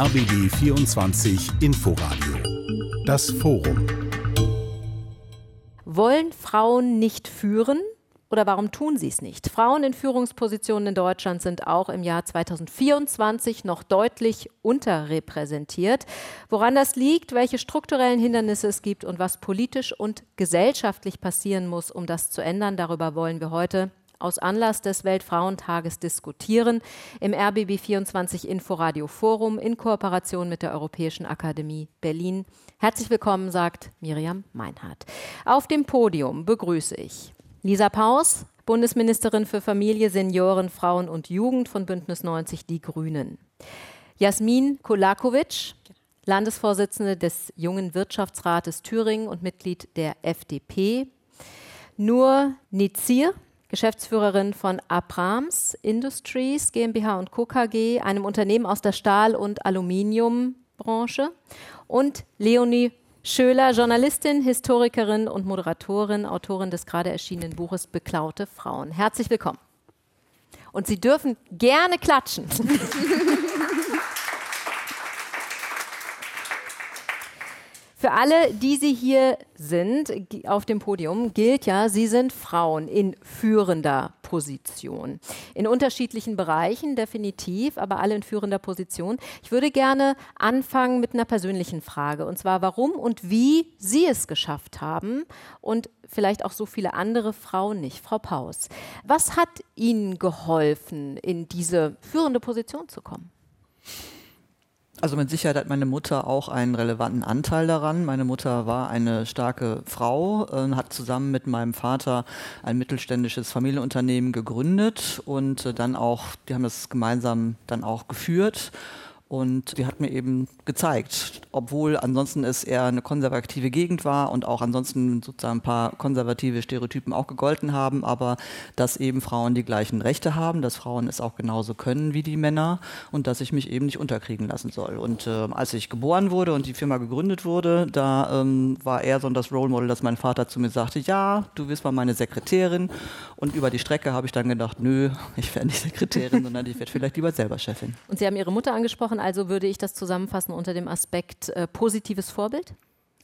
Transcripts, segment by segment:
RBB 24 Inforadio. Das Forum. Wollen Frauen nicht führen? Oder warum tun sie es nicht? Frauen in Führungspositionen in Deutschland sind auch im Jahr 2024 noch deutlich unterrepräsentiert. Woran das liegt, welche strukturellen Hindernisse es gibt und was politisch und gesellschaftlich passieren muss, um das zu ändern, darüber wollen wir heute aus Anlass des Weltfrauentages diskutieren im RBB 24 Inforadio Forum in Kooperation mit der Europäischen Akademie Berlin. Herzlich willkommen, sagt Miriam Meinhardt. Auf dem Podium begrüße ich Lisa Paus, Bundesministerin für Familie, Senioren, Frauen und Jugend von Bündnis 90 Die Grünen. Jasmin Kolakovic, Landesvorsitzende des Jungen Wirtschaftsrates Thüringen und Mitglied der FDP. Nur Nizir, Geschäftsführerin von Abrams Industries GmbH und Co. KG, einem Unternehmen aus der Stahl- und Aluminiumbranche. Und Leonie Schöler, Journalistin, Historikerin und Moderatorin, Autorin des gerade erschienenen Buches Beklaute Frauen. Herzlich willkommen. Und Sie dürfen gerne klatschen. Für alle, die Sie hier sind auf dem Podium, gilt ja, Sie sind Frauen in führender Position. In unterschiedlichen Bereichen definitiv, aber alle in führender Position. Ich würde gerne anfangen mit einer persönlichen Frage, und zwar warum und wie Sie es geschafft haben und vielleicht auch so viele andere Frauen nicht. Frau Paus, was hat Ihnen geholfen, in diese führende Position zu kommen? Also mit Sicherheit hat meine Mutter auch einen relevanten Anteil daran. Meine Mutter war eine starke Frau, äh, hat zusammen mit meinem Vater ein mittelständisches Familienunternehmen gegründet und äh, dann auch, die haben das gemeinsam dann auch geführt. Und die hat mir eben gezeigt, obwohl ansonsten es eher eine konservative Gegend war und auch ansonsten sozusagen ein paar konservative Stereotypen auch gegolten haben, aber dass eben Frauen die gleichen Rechte haben, dass Frauen es auch genauso können wie die Männer und dass ich mich eben nicht unterkriegen lassen soll. Und äh, als ich geboren wurde und die Firma gegründet wurde, da ähm, war eher so das Role Model, dass mein Vater zu mir sagte, ja, du wirst mal meine Sekretärin. Und über die Strecke habe ich dann gedacht, nö, ich werde nicht Sekretärin, sondern ich werde vielleicht lieber selber Chefin. Und Sie haben Ihre Mutter angesprochen machen. Also würde ich das zusammenfassen unter dem Aspekt äh, positives Vorbild?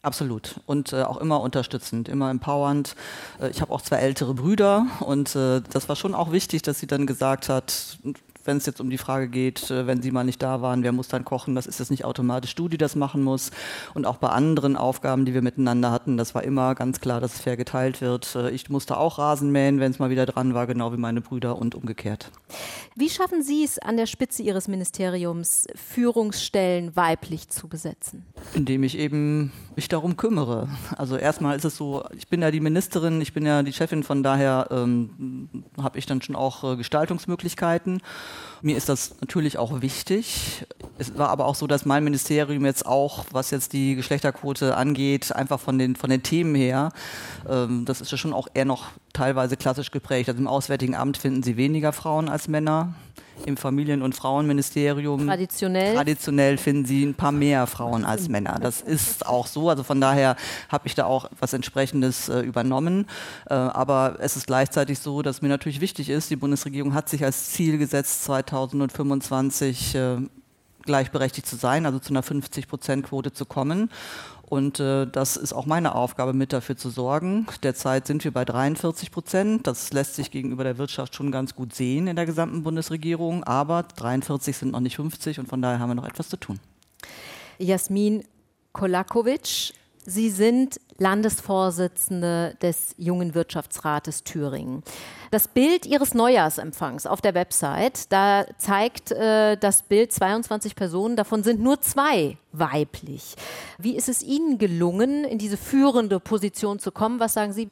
Absolut. Und äh, auch immer unterstützend, immer empowernd. Äh, ich habe auch zwei ältere Brüder und äh, das war schon auch wichtig, dass sie dann gesagt hat, wenn es jetzt um die Frage geht, äh, wenn Sie mal nicht da waren, wer muss dann kochen, das ist jetzt nicht automatisch du, die das machen muss. Und auch bei anderen Aufgaben, die wir miteinander hatten, das war immer ganz klar, dass es fair geteilt wird. Äh, ich musste auch Rasen mähen, wenn es mal wieder dran war, genau wie meine Brüder und umgekehrt. Wie schaffen Sie es an der Spitze Ihres Ministeriums, Führungsstellen weiblich zu besetzen? Indem ich eben mich darum kümmere. Also erstmal ist es so, ich bin ja die Ministerin, ich bin ja die Chefin, von daher ähm, habe ich dann schon auch äh, Gestaltungsmöglichkeiten. Mir ist das natürlich auch wichtig. Es war aber auch so, dass mein Ministerium jetzt auch, was jetzt die Geschlechterquote angeht, einfach von den, von den Themen her, ähm, das ist ja schon auch eher noch teilweise klassisch geprägt. Also im Auswärtigen Amt finden Sie weniger Frauen als Männer im Familien- und Frauenministerium. Traditionell. Traditionell finden Sie ein paar mehr Frauen als Männer. Das ist auch so. Also von daher habe ich da auch was entsprechendes äh, übernommen. Äh, aber es ist gleichzeitig so, dass mir natürlich wichtig ist, die Bundesregierung hat sich als Ziel gesetzt, 2025 äh, gleichberechtigt zu sein, also zu einer 50-Prozent-Quote zu kommen. Und äh, das ist auch meine Aufgabe, mit dafür zu sorgen. Derzeit sind wir bei 43 Prozent. Das lässt sich gegenüber der Wirtschaft schon ganz gut sehen in der gesamten Bundesregierung. Aber 43 sind noch nicht 50 und von daher haben wir noch etwas zu tun. Jasmin Kolakovic, Sie sind Landesvorsitzende des Jungen Wirtschaftsrates Thüringen. Das Bild Ihres Neujahrsempfangs auf der Website, da zeigt äh, das Bild 22 Personen, davon sind nur zwei weiblich. Wie ist es Ihnen gelungen, in diese führende Position zu kommen? Was sagen Sie?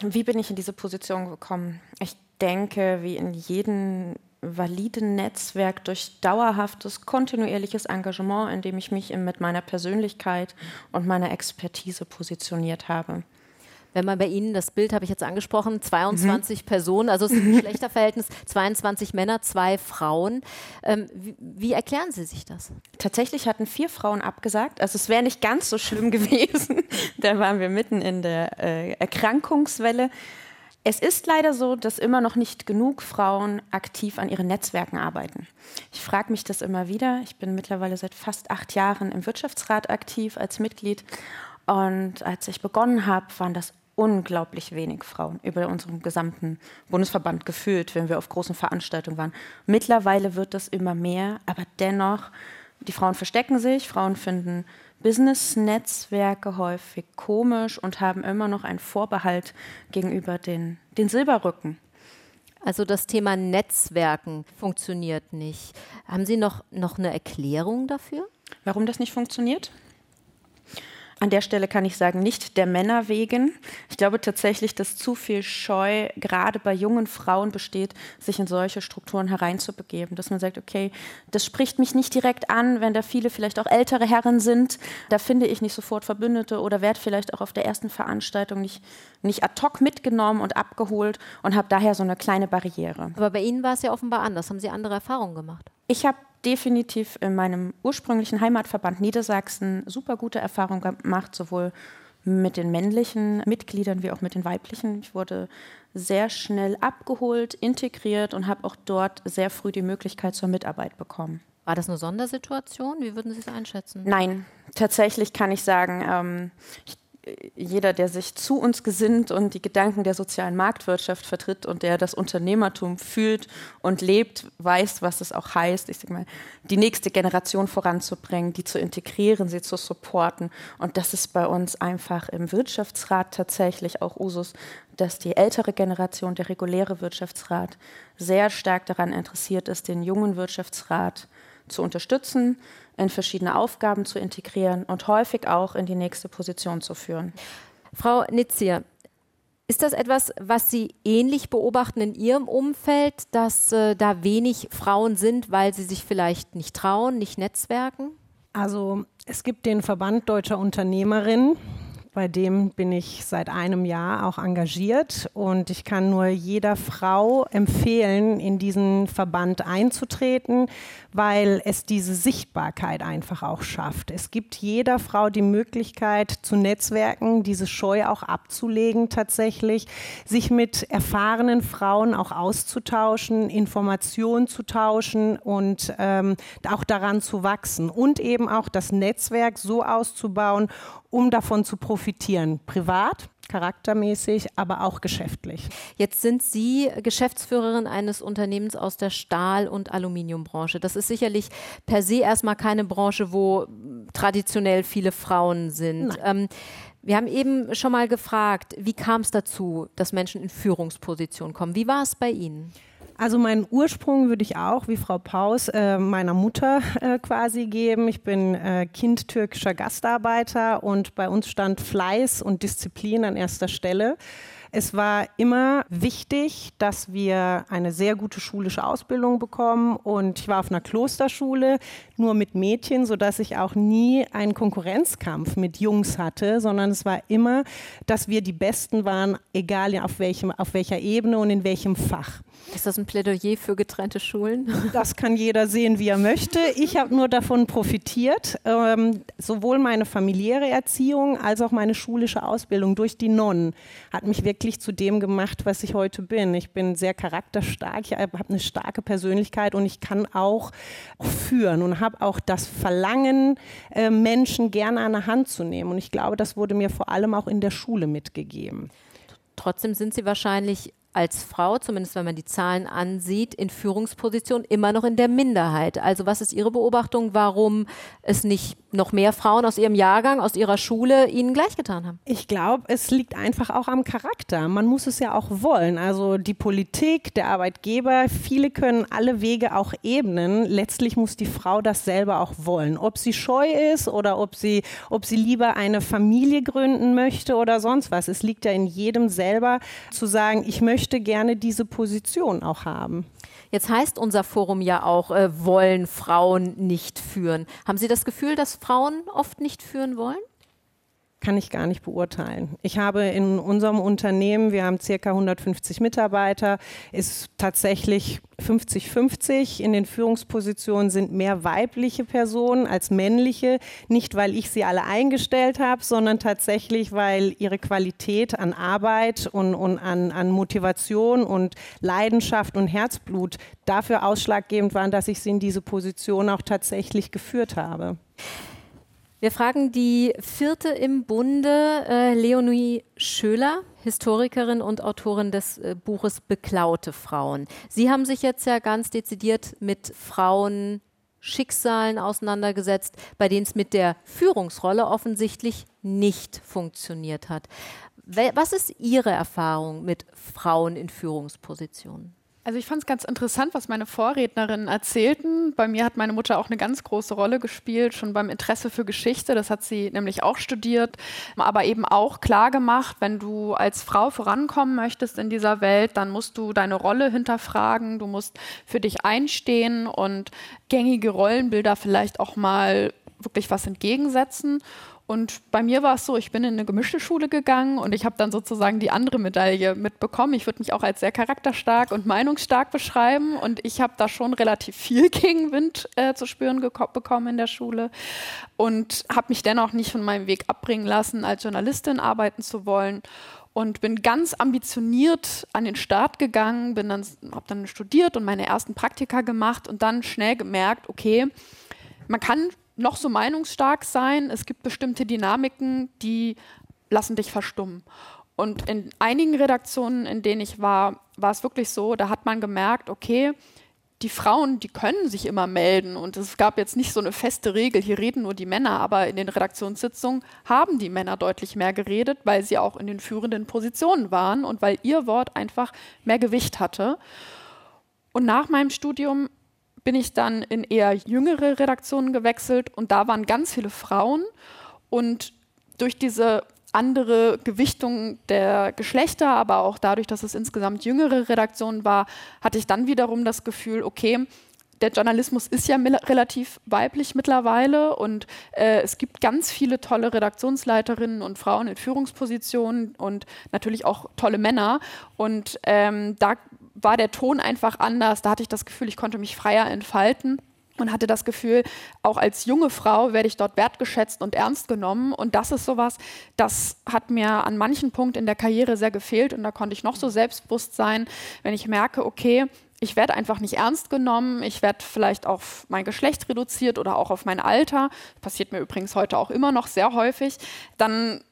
Wie bin ich in diese Position gekommen? Ich denke, wie in jedem validen Netzwerk durch dauerhaftes, kontinuierliches Engagement, in dem ich mich mit meiner Persönlichkeit und meiner Expertise positioniert habe. Wenn man bei Ihnen, das Bild habe ich jetzt angesprochen, 22 mhm. Personen, also es ist ein Geschlechterverhältnis, 22 Männer, zwei Frauen. Ähm, wie, wie, erklären Sie sich das? Tatsächlich hatten vier Frauen abgesagt. Also es wäre nicht ganz so schlimm gewesen. da waren wir mitten in der äh, Erkrankungswelle. Es ist leider so, dass immer noch nicht genug Frauen aktiv an ihren Netzwerken arbeiten. Ich frage mich das immer wieder. Ich bin mittlerweile seit fast acht Jahren im Wirtschaftsrat aktiv als Mitglied. Und als ich begonnen habe, waren das unglaublich wenig Frauen über unseren gesamten Bundesverband gefühlt, wenn wir auf großen Veranstaltungen waren. Mittlerweile wird das immer mehr, aber dennoch, die Frauen verstecken sich, Frauen finden Business-Netzwerke häufig komisch und haben immer noch einen Vorbehalt gegenüber den, den Silberrücken. Also das Thema Netzwerken funktioniert nicht. Haben Sie noch, noch eine Erklärung dafür? Warum das nicht funktioniert? An der Stelle kann ich sagen, nicht der Männer wegen. Ich glaube tatsächlich, dass zu viel Scheu gerade bei jungen Frauen besteht, sich in solche Strukturen hereinzubegeben. Dass man sagt, okay, das spricht mich nicht direkt an, wenn da viele vielleicht auch ältere Herren sind. Da finde ich nicht sofort Verbündete oder werde vielleicht auch auf der ersten Veranstaltung nicht, nicht ad hoc mitgenommen und abgeholt und habe daher so eine kleine Barriere. Aber bei Ihnen war es ja offenbar anders. Haben Sie andere Erfahrungen gemacht? Ich habe definitiv in meinem ursprünglichen Heimatverband Niedersachsen super gute Erfahrungen gemacht, sowohl mit den männlichen Mitgliedern wie auch mit den weiblichen. Ich wurde sehr schnell abgeholt, integriert und habe auch dort sehr früh die Möglichkeit zur Mitarbeit bekommen. War das eine Sondersituation? Wie würden Sie es einschätzen? Nein, tatsächlich kann ich sagen, ähm, ich jeder, der sich zu uns gesinnt und die Gedanken der sozialen Marktwirtschaft vertritt und der das Unternehmertum fühlt und lebt, weiß, was es auch heißt, ich sag mal, die nächste Generation voranzubringen, die zu integrieren, sie zu supporten. Und das ist bei uns einfach im Wirtschaftsrat tatsächlich auch Usus, dass die ältere Generation, der reguläre Wirtschaftsrat, sehr stark daran interessiert ist, den jungen Wirtschaftsrat zu unterstützen, in verschiedene Aufgaben zu integrieren und häufig auch in die nächste Position zu führen. Frau Nitzier, ist das etwas, was Sie ähnlich beobachten in Ihrem Umfeld, dass äh, da wenig Frauen sind, weil sie sich vielleicht nicht trauen, nicht netzwerken? Also es gibt den Verband deutscher Unternehmerinnen, bei dem bin ich seit einem Jahr auch engagiert und ich kann nur jeder Frau empfehlen, in diesen Verband einzutreten, weil es diese Sichtbarkeit einfach auch schafft. Es gibt jeder Frau die Möglichkeit zu Netzwerken, diese Scheu auch abzulegen tatsächlich, sich mit erfahrenen Frauen auch auszutauschen, Informationen zu tauschen und ähm, auch daran zu wachsen und eben auch das Netzwerk so auszubauen, um davon zu profitieren, privat, charaktermäßig, aber auch geschäftlich. Jetzt sind Sie Geschäftsführerin eines Unternehmens aus der Stahl- und Aluminiumbranche. Das ist sicherlich per se erstmal keine Branche, wo traditionell viele Frauen sind. Ähm, wir haben eben schon mal gefragt, wie kam es dazu, dass Menschen in Führungspositionen kommen? Wie war es bei Ihnen? Also meinen Ursprung würde ich auch, wie Frau Paus, äh, meiner Mutter äh, quasi geben. Ich bin äh, Kind türkischer Gastarbeiter und bei uns stand Fleiß und Disziplin an erster Stelle. Es war immer wichtig, dass wir eine sehr gute schulische Ausbildung bekommen und ich war auf einer Klosterschule, nur mit Mädchen, sodass ich auch nie einen Konkurrenzkampf mit Jungs hatte, sondern es war immer, dass wir die Besten waren, egal auf, welchem, auf welcher Ebene und in welchem Fach. Ist das ein Plädoyer für getrennte Schulen? Das kann jeder sehen, wie er möchte. Ich habe nur davon profitiert. Ähm, sowohl meine familiäre Erziehung als auch meine schulische Ausbildung durch die Nonnen hat mich wirklich zu dem gemacht, was ich heute bin. Ich bin sehr charakterstark, ich habe eine starke Persönlichkeit und ich kann auch führen und habe auch das Verlangen, äh, Menschen gerne an der Hand zu nehmen. Und ich glaube, das wurde mir vor allem auch in der Schule mitgegeben. Trotzdem sind Sie wahrscheinlich als Frau, zumindest wenn man die Zahlen ansieht, in Führungspositionen immer noch in der Minderheit. Also was ist Ihre Beobachtung, warum es nicht noch mehr Frauen aus Ihrem Jahrgang, aus Ihrer Schule Ihnen gleichgetan haben? Ich glaube, es liegt einfach auch am Charakter. Man muss es ja auch wollen. Also die Politik, der Arbeitgeber, viele können alle Wege auch ebnen. Letztlich muss die Frau das selber auch wollen. Ob sie scheu ist oder ob sie, ob sie lieber eine Familie gründen möchte oder sonst was. Es liegt ja in jedem selber zu sagen, ich möchte gerne diese Position auch haben. Jetzt heißt unser Forum ja auch, äh, wollen Frauen nicht führen. Haben Sie das Gefühl, dass Frauen oft nicht führen wollen? Kann ich gar nicht beurteilen. Ich habe in unserem Unternehmen, wir haben circa 150 Mitarbeiter, ist tatsächlich 50-50. In den Führungspositionen sind mehr weibliche Personen als männliche. Nicht, weil ich sie alle eingestellt habe, sondern tatsächlich, weil ihre Qualität an Arbeit und, und an, an Motivation und Leidenschaft und Herzblut dafür ausschlaggebend waren, dass ich sie in diese Position auch tatsächlich geführt habe. Wir fragen die vierte im Bunde, äh, Leonie Schöler, Historikerin und Autorin des äh, Buches Beklaute Frauen. Sie haben sich jetzt ja ganz dezidiert mit Frauen Schicksalen auseinandergesetzt, bei denen es mit der Führungsrolle offensichtlich nicht funktioniert hat. Was ist Ihre Erfahrung mit Frauen in Führungspositionen? Also ich fand es ganz interessant, was meine Vorrednerinnen erzählten. Bei mir hat meine Mutter auch eine ganz große Rolle gespielt, schon beim Interesse für Geschichte. Das hat sie nämlich auch studiert, aber eben auch klar gemacht, wenn du als Frau vorankommen möchtest in dieser Welt, dann musst du deine Rolle hinterfragen, du musst für dich einstehen und gängige Rollenbilder vielleicht auch mal wirklich was entgegensetzen. Und bei mir war es so, ich bin in eine gemischte Schule gegangen und ich habe dann sozusagen die andere Medaille mitbekommen. Ich würde mich auch als sehr charakterstark und meinungsstark beschreiben und ich habe da schon relativ viel Gegenwind äh, zu spüren bekommen in der Schule und habe mich dennoch nicht von meinem Weg abbringen lassen, als Journalistin arbeiten zu wollen und bin ganz ambitioniert an den Start gegangen, bin dann habe dann studiert und meine ersten Praktika gemacht und dann schnell gemerkt, okay, man kann noch so meinungsstark sein. Es gibt bestimmte Dynamiken, die lassen dich verstummen. Und in einigen Redaktionen, in denen ich war, war es wirklich so, da hat man gemerkt, okay, die Frauen, die können sich immer melden und es gab jetzt nicht so eine feste Regel, hier reden nur die Männer, aber in den Redaktionssitzungen haben die Männer deutlich mehr geredet, weil sie auch in den führenden Positionen waren und weil ihr Wort einfach mehr Gewicht hatte. Und nach meinem Studium bin ich dann in eher jüngere Redaktionen gewechselt und da waren ganz viele Frauen und durch diese andere Gewichtung der Geschlechter, aber auch dadurch, dass es insgesamt jüngere Redaktionen war, hatte ich dann wiederum das Gefühl, okay, der Journalismus ist ja relativ weiblich mittlerweile und äh, es gibt ganz viele tolle Redaktionsleiterinnen und Frauen in Führungspositionen und natürlich auch tolle Männer. Und ähm, da war der Ton einfach anders. Da hatte ich das Gefühl, ich konnte mich freier entfalten und hatte das Gefühl, auch als junge Frau werde ich dort wertgeschätzt und ernst genommen. Und das ist sowas, das hat mir an manchen Punkten in der Karriere sehr gefehlt. Und da konnte ich noch so selbstbewusst sein, wenn ich merke, okay, ich werde einfach nicht ernst genommen, ich werde vielleicht auf mein Geschlecht reduziert oder auch auf mein Alter, passiert mir übrigens heute auch immer noch sehr häufig, dann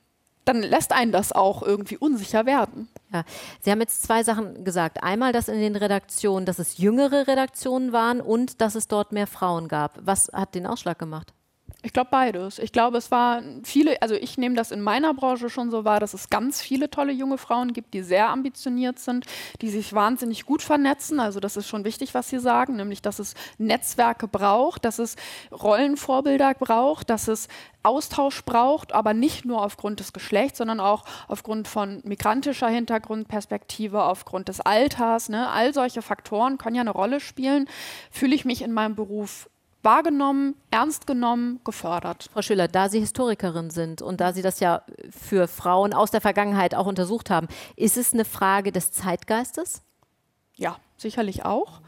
dann lässt einen das auch irgendwie unsicher werden. Ja, Sie haben jetzt zwei Sachen gesagt. Einmal, dass in den Redaktionen, dass es jüngere Redaktionen waren und dass es dort mehr Frauen gab. Was hat den Ausschlag gemacht? Ich glaube beides. Ich glaube, es war viele, also ich nehme das in meiner Branche schon so wahr, dass es ganz viele tolle junge Frauen gibt, die sehr ambitioniert sind, die sich wahnsinnig gut vernetzen. Also das ist schon wichtig, was Sie sagen, nämlich dass es Netzwerke braucht, dass es Rollenvorbilder braucht, dass es Austausch braucht, aber nicht nur aufgrund des Geschlechts, sondern auch aufgrund von migrantischer Hintergrundperspektive, aufgrund des Alters. Ne? All solche Faktoren können ja eine Rolle spielen. Fühle ich mich in meinem Beruf wahrgenommen, ernst genommen, gefördert. Frau Schüller, da Sie Historikerin sind und da Sie das ja für Frauen aus der Vergangenheit auch untersucht haben, ist es eine Frage des Zeitgeistes? Ja, sicherlich auch.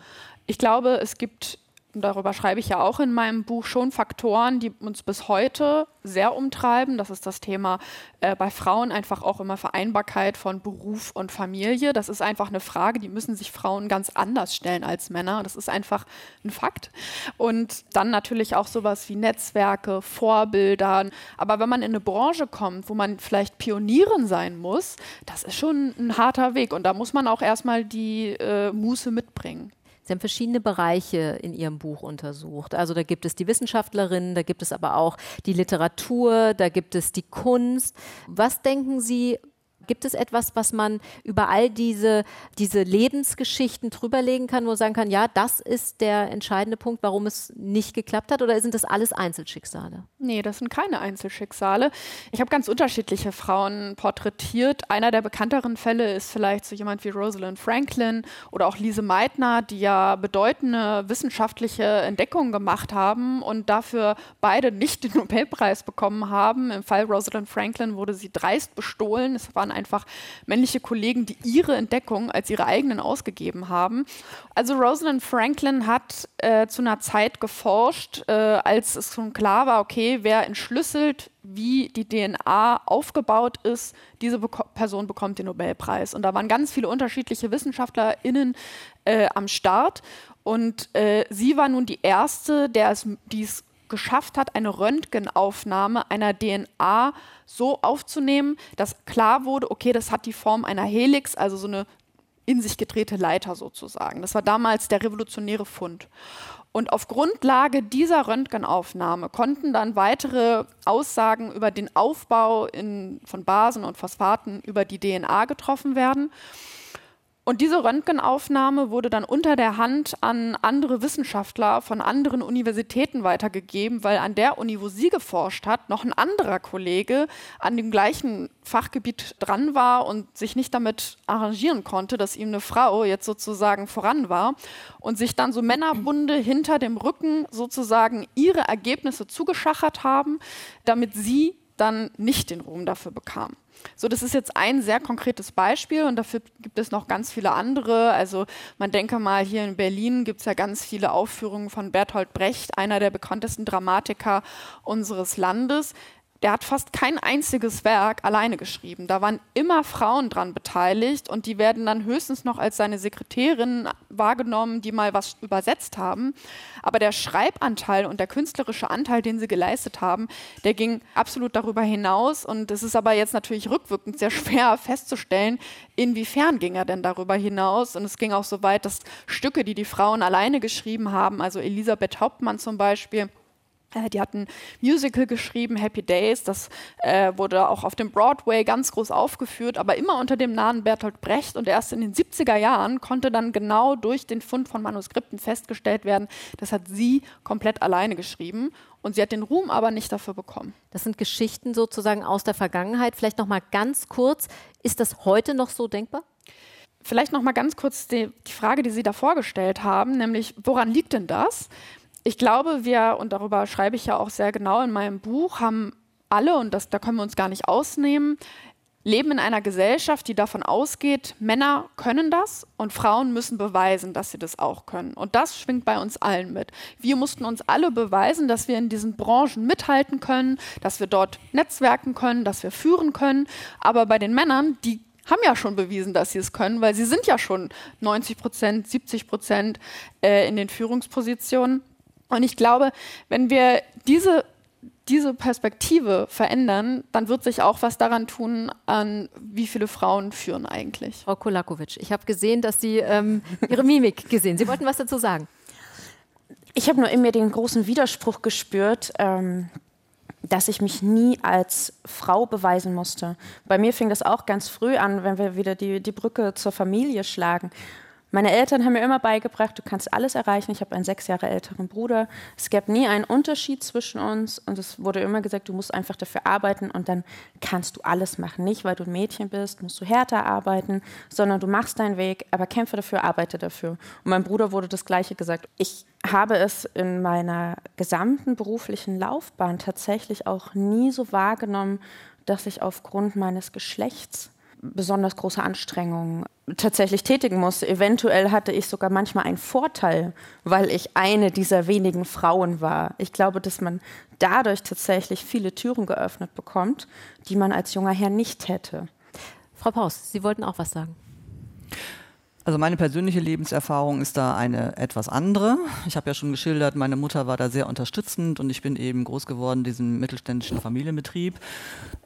Ich glaube, es gibt und darüber schreibe ich ja auch in meinem Buch, schon Faktoren, die uns bis heute sehr umtreiben. Das ist das Thema äh, bei Frauen einfach auch immer Vereinbarkeit von Beruf und Familie. Das ist einfach eine Frage, die müssen sich Frauen ganz anders stellen als Männer. Das ist einfach ein Fakt. Und dann natürlich auch sowas wie Netzwerke, Vorbilder. Aber wenn man in eine Branche kommt, wo man vielleicht Pionierin sein muss, das ist schon ein harter Weg. Und da muss man auch erstmal die äh, Muße mitbringen. Sie haben verschiedene Bereiche in Ihrem Buch untersucht. Also da gibt es die Wissenschaftlerinnen, da gibt es aber auch die Literatur, da gibt es die Kunst. Was denken Sie, Gibt es etwas, was man über all diese, diese Lebensgeschichten drüberlegen kann, wo man sagen kann, ja, das ist der entscheidende Punkt, warum es nicht geklappt hat? Oder sind das alles Einzelschicksale? Nee, das sind keine Einzelschicksale. Ich habe ganz unterschiedliche Frauen porträtiert. Einer der bekannteren Fälle ist vielleicht so jemand wie Rosalind Franklin oder auch Lise Meitner, die ja bedeutende wissenschaftliche Entdeckungen gemacht haben und dafür beide nicht den Nobelpreis bekommen haben. Im Fall Rosalind Franklin wurde sie dreist bestohlen. Es waren einfach männliche Kollegen, die ihre Entdeckung als ihre eigenen ausgegeben haben. Also Rosalind Franklin hat äh, zu einer Zeit geforscht, äh, als es schon klar war, okay, wer entschlüsselt, wie die DNA aufgebaut ist, diese Beko Person bekommt den Nobelpreis. Und da waren ganz viele unterschiedliche WissenschaftlerInnen äh, am Start. Und äh, sie war nun die erste, der es, die es geschafft hat, eine Röntgenaufnahme einer DNA so aufzunehmen, dass klar wurde, okay, das hat die Form einer Helix, also so eine in sich gedrehte Leiter sozusagen. Das war damals der revolutionäre Fund. Und auf Grundlage dieser Röntgenaufnahme konnten dann weitere Aussagen über den Aufbau in, von Basen und Phosphaten über die DNA getroffen werden. Und diese Röntgenaufnahme wurde dann unter der Hand an andere Wissenschaftler von anderen Universitäten weitergegeben, weil an der Uni, wo sie geforscht hat, noch ein anderer Kollege an dem gleichen Fachgebiet dran war und sich nicht damit arrangieren konnte, dass ihm eine Frau jetzt sozusagen voran war und sich dann so Männerbunde hinter dem Rücken sozusagen ihre Ergebnisse zugeschachert haben, damit sie dann nicht den Ruhm dafür bekam. So, das ist jetzt ein sehr konkretes Beispiel und dafür gibt es noch ganz viele andere. Also man denke mal, hier in Berlin gibt es ja ganz viele Aufführungen von Bertolt Brecht, einer der bekanntesten Dramatiker unseres Landes der hat fast kein einziges Werk alleine geschrieben. Da waren immer Frauen dran beteiligt und die werden dann höchstens noch als seine Sekretärinnen wahrgenommen, die mal was übersetzt haben. Aber der Schreibanteil und der künstlerische Anteil, den sie geleistet haben, der ging absolut darüber hinaus. Und es ist aber jetzt natürlich rückwirkend sehr schwer festzustellen, inwiefern ging er denn darüber hinaus. Und es ging auch so weit, dass Stücke, die die Frauen alleine geschrieben haben, also Elisabeth Hauptmann zum Beispiel, äh, die hatten Musical geschrieben, Happy Days, das äh, wurde auch auf dem Broadway ganz groß aufgeführt, aber immer unter dem Namen Bertolt Brecht und erst in den 70er Jahren konnte dann genau durch den Fund von Manuskripten festgestellt werden, das hat sie komplett alleine geschrieben und sie hat den Ruhm aber nicht dafür bekommen. Das sind Geschichten sozusagen aus der Vergangenheit. Vielleicht noch mal ganz kurz, ist das heute noch so denkbar? Vielleicht noch mal ganz kurz die, die Frage, die Sie da vorgestellt haben, nämlich woran liegt denn das? Ich glaube, wir, und darüber schreibe ich ja auch sehr genau in meinem Buch, haben alle, und das, da können wir uns gar nicht ausnehmen, leben in einer Gesellschaft, die davon ausgeht, Männer können das und Frauen müssen beweisen, dass sie das auch können. Und das schwingt bei uns allen mit. Wir mussten uns alle beweisen, dass wir in diesen Branchen mithalten können, dass wir dort netzwerken können, dass wir führen können. Aber bei den Männern, die haben ja schon bewiesen, dass sie es können, weil sie sind ja schon 90 Prozent, 70 Prozent äh, in den Führungspositionen. Und ich glaube, wenn wir diese, diese Perspektive verändern, dann wird sich auch was daran tun, an wie viele Frauen führen eigentlich. Frau Kolakowitsch, ich habe gesehen, dass Sie ähm, Ihre Mimik gesehen. Sie wollten was dazu sagen. Ich habe nur in mir den großen Widerspruch gespürt, ähm, dass ich mich nie als Frau beweisen musste. Bei mir fing das auch ganz früh an, wenn wir wieder die, die Brücke zur Familie schlagen. Meine Eltern haben mir immer beigebracht, du kannst alles erreichen. Ich habe einen sechs Jahre älteren Bruder. Es gab nie einen Unterschied zwischen uns und es wurde immer gesagt, du musst einfach dafür arbeiten und dann kannst du alles machen. Nicht, weil du ein Mädchen bist, musst du härter arbeiten, sondern du machst deinen Weg, aber kämpfe dafür, arbeite dafür. Und meinem Bruder wurde das Gleiche gesagt. Ich habe es in meiner gesamten beruflichen Laufbahn tatsächlich auch nie so wahrgenommen, dass ich aufgrund meines Geschlechts besonders große Anstrengungen tatsächlich tätigen muss. Eventuell hatte ich sogar manchmal einen Vorteil, weil ich eine dieser wenigen Frauen war. Ich glaube, dass man dadurch tatsächlich viele Türen geöffnet bekommt, die man als junger Herr nicht hätte. Frau Paus, Sie wollten auch was sagen. Also meine persönliche Lebenserfahrung ist da eine etwas andere. Ich habe ja schon geschildert, meine Mutter war da sehr unterstützend und ich bin eben groß geworden in diesem mittelständischen Familienbetrieb.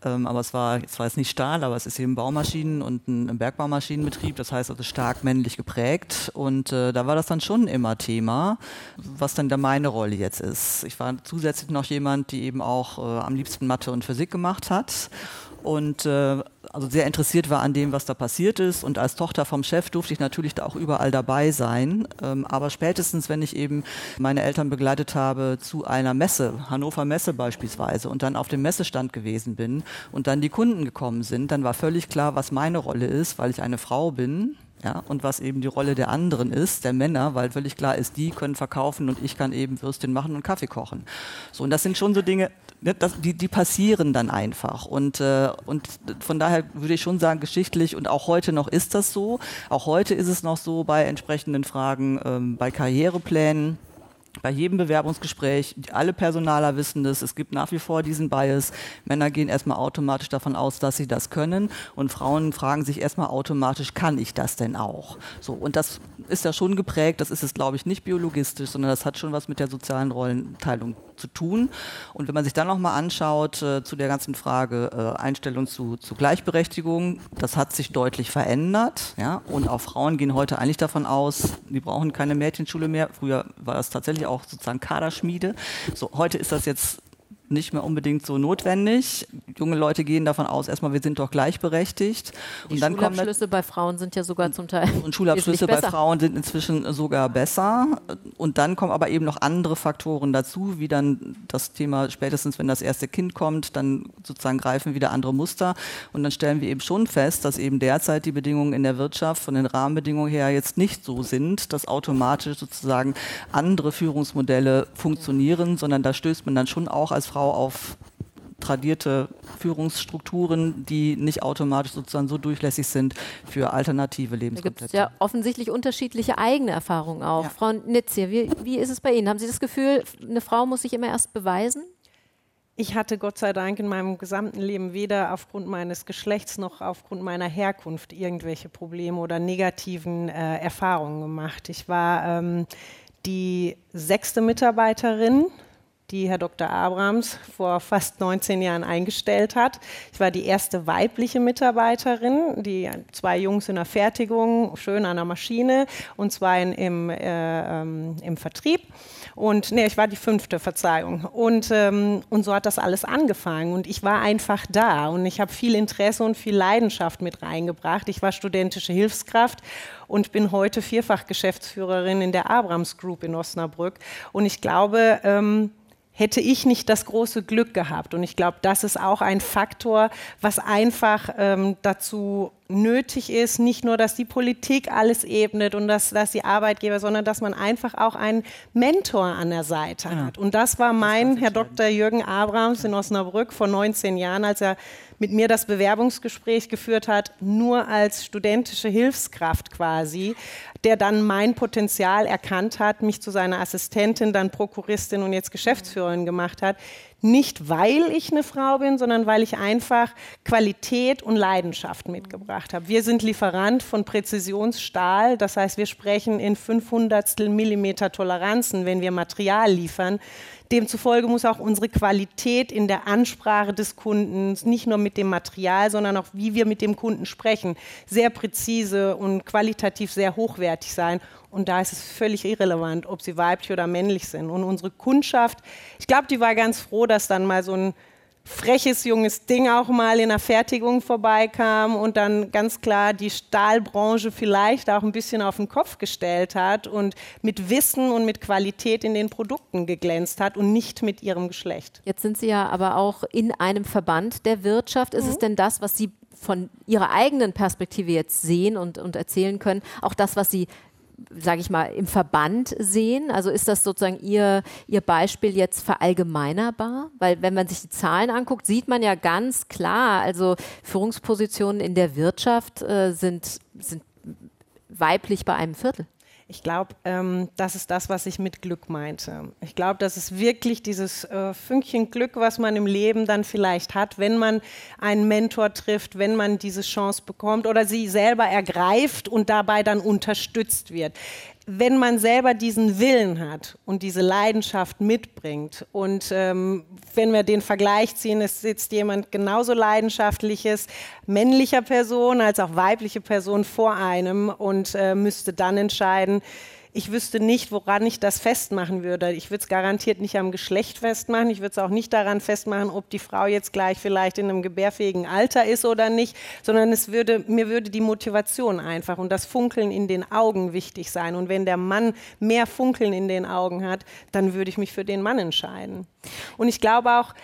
Ähm, aber es war, es war jetzt nicht Stahl, aber es ist eben Baumaschinen und ein, Bergbaumaschinenbetrieb. Das heißt also stark männlich geprägt. Und äh, da war das dann schon immer Thema, was dann da meine Rolle jetzt ist. Ich war zusätzlich noch jemand, die eben auch äh, am liebsten Mathe und Physik gemacht hat und äh, also sehr interessiert war an dem, was da passiert ist. Und als Tochter vom Chef durfte ich natürlich da auch überall dabei sein. Ähm, aber spätestens, wenn ich eben meine Eltern begleitet habe zu einer Messe, Hannover Messe beispielsweise, und dann auf dem Messestand gewesen bin und dann die Kunden gekommen sind, dann war völlig klar, was meine Rolle ist, weil ich eine Frau bin ja, und was eben die Rolle der anderen ist, der Männer, weil völlig klar ist, die können verkaufen und ich kann eben Würstchen machen und Kaffee kochen. So, und das sind schon so Dinge, ne, das, die, die passieren dann einfach. Und, äh, und von daher würde ich schon sagen, geschichtlich und auch heute noch ist das so. Auch heute ist es noch so bei entsprechenden Fragen, ähm, bei Karriereplänen bei jedem Bewerbungsgespräch, alle Personaler wissen das, es gibt nach wie vor diesen Bias. Männer gehen erstmal automatisch davon aus, dass sie das können und Frauen fragen sich erstmal automatisch, kann ich das denn auch? So, und das ist ja schon geprägt, das ist es glaube ich nicht biologistisch, sondern das hat schon was mit der sozialen Rollenteilung zu tun. Und wenn man sich dann nochmal anschaut äh, zu der ganzen Frage äh, Einstellung zu, zu Gleichberechtigung, das hat sich deutlich verändert. Ja? Und auch Frauen gehen heute eigentlich davon aus, die brauchen keine Mädchenschule mehr. Früher war das tatsächlich auch sozusagen Kaderschmiede. So, heute ist das jetzt nicht mehr unbedingt so notwendig. Junge Leute gehen davon aus, erstmal, wir sind doch gleichberechtigt. Die und dann Schulabschlüsse bei Frauen sind ja sogar zum Teil. Und Schulabschlüsse bei Frauen sind inzwischen sogar besser. Und dann kommen aber eben noch andere Faktoren dazu, wie dann das Thema, spätestens wenn das erste Kind kommt, dann sozusagen greifen wieder andere Muster. Und dann stellen wir eben schon fest, dass eben derzeit die Bedingungen in der Wirtschaft von den Rahmenbedingungen her jetzt nicht so sind, dass automatisch sozusagen andere Führungsmodelle funktionieren, sondern da stößt man dann schon auch als Frau Frau auf tradierte Führungsstrukturen, die nicht automatisch sozusagen so durchlässig sind für alternative Lebenskonzepte. Da gibt es ja offensichtlich unterschiedliche eigene Erfahrungen auch. Ja. Frau Nitze, wie, wie ist es bei Ihnen? Haben Sie das Gefühl, eine Frau muss sich immer erst beweisen? Ich hatte Gott sei Dank in meinem gesamten Leben weder aufgrund meines Geschlechts noch aufgrund meiner Herkunft irgendwelche Probleme oder negativen äh, Erfahrungen gemacht. Ich war ähm, die sechste Mitarbeiterin die Herr Dr. Abrams vor fast 19 Jahren eingestellt hat. Ich war die erste weibliche Mitarbeiterin, die zwei Jungs in der Fertigung, schön an der Maschine und zwei im, äh, ähm, im Vertrieb. Und nee, ich war die fünfte, Verzeihung. Und, ähm, und so hat das alles angefangen. Und ich war einfach da und ich habe viel Interesse und viel Leidenschaft mit reingebracht. Ich war studentische Hilfskraft und bin heute vierfach Geschäftsführerin in der Abrams Group in Osnabrück. Und ich glaube, ähm, hätte ich nicht das große Glück gehabt. Und ich glaube, das ist auch ein Faktor, was einfach ähm, dazu nötig ist, nicht nur, dass die Politik alles ebnet und dass, dass die Arbeitgeber, sondern dass man einfach auch einen Mentor an der Seite ja. hat. Und das war mein das Herr Dr. Jürgen Abrams in Osnabrück vor 19 Jahren, als er mit mir das Bewerbungsgespräch geführt hat, nur als studentische Hilfskraft quasi, der dann mein Potenzial erkannt hat, mich zu seiner Assistentin, dann Prokuristin und jetzt Geschäftsführerin gemacht hat. Nicht weil ich eine Frau bin, sondern weil ich einfach Qualität und Leidenschaft mitgebracht habe. Wir sind Lieferant von Präzisionsstahl, das heißt, wir sprechen in 500 Millimeter Toleranzen, wenn wir Material liefern. Demzufolge muss auch unsere Qualität in der Ansprache des Kunden, nicht nur mit dem Material, sondern auch wie wir mit dem Kunden sprechen, sehr präzise und qualitativ sehr hochwertig sein. Und da ist es völlig irrelevant, ob sie weiblich oder männlich sind. Und unsere Kundschaft, ich glaube, die war ganz froh, dass dann mal so ein freches junges Ding auch mal in der Fertigung vorbeikam und dann ganz klar die Stahlbranche vielleicht auch ein bisschen auf den Kopf gestellt hat und mit Wissen und mit Qualität in den Produkten geglänzt hat und nicht mit ihrem Geschlecht. Jetzt sind Sie ja aber auch in einem Verband der Wirtschaft. Ist mhm. es denn das, was Sie von Ihrer eigenen Perspektive jetzt sehen und, und erzählen können, auch das, was Sie sage ich mal, im Verband sehen? Also ist das sozusagen Ihr, Ihr Beispiel jetzt verallgemeinerbar? Weil wenn man sich die Zahlen anguckt, sieht man ja ganz klar, also Führungspositionen in der Wirtschaft äh, sind, sind weiblich bei einem Viertel. Ich glaube, ähm, das ist das, was ich mit Glück meinte. Ich glaube, das ist wirklich dieses äh, Fünkchen Glück, was man im Leben dann vielleicht hat, wenn man einen Mentor trifft, wenn man diese Chance bekommt oder sie selber ergreift und dabei dann unterstützt wird wenn man selber diesen Willen hat und diese Leidenschaft mitbringt. Und ähm, wenn wir den Vergleich ziehen, es sitzt jemand genauso leidenschaftliches, männlicher Person als auch weibliche Person vor einem und äh, müsste dann entscheiden, ich wüsste nicht, woran ich das festmachen würde. Ich würde es garantiert nicht am Geschlecht festmachen. Ich würde es auch nicht daran festmachen, ob die Frau jetzt gleich vielleicht in einem gebärfähigen Alter ist oder nicht, sondern es würde, mir würde die Motivation einfach und das Funkeln in den Augen wichtig sein. Und wenn der Mann mehr Funkeln in den Augen hat, dann würde ich mich für den Mann entscheiden. Und ich glaube auch,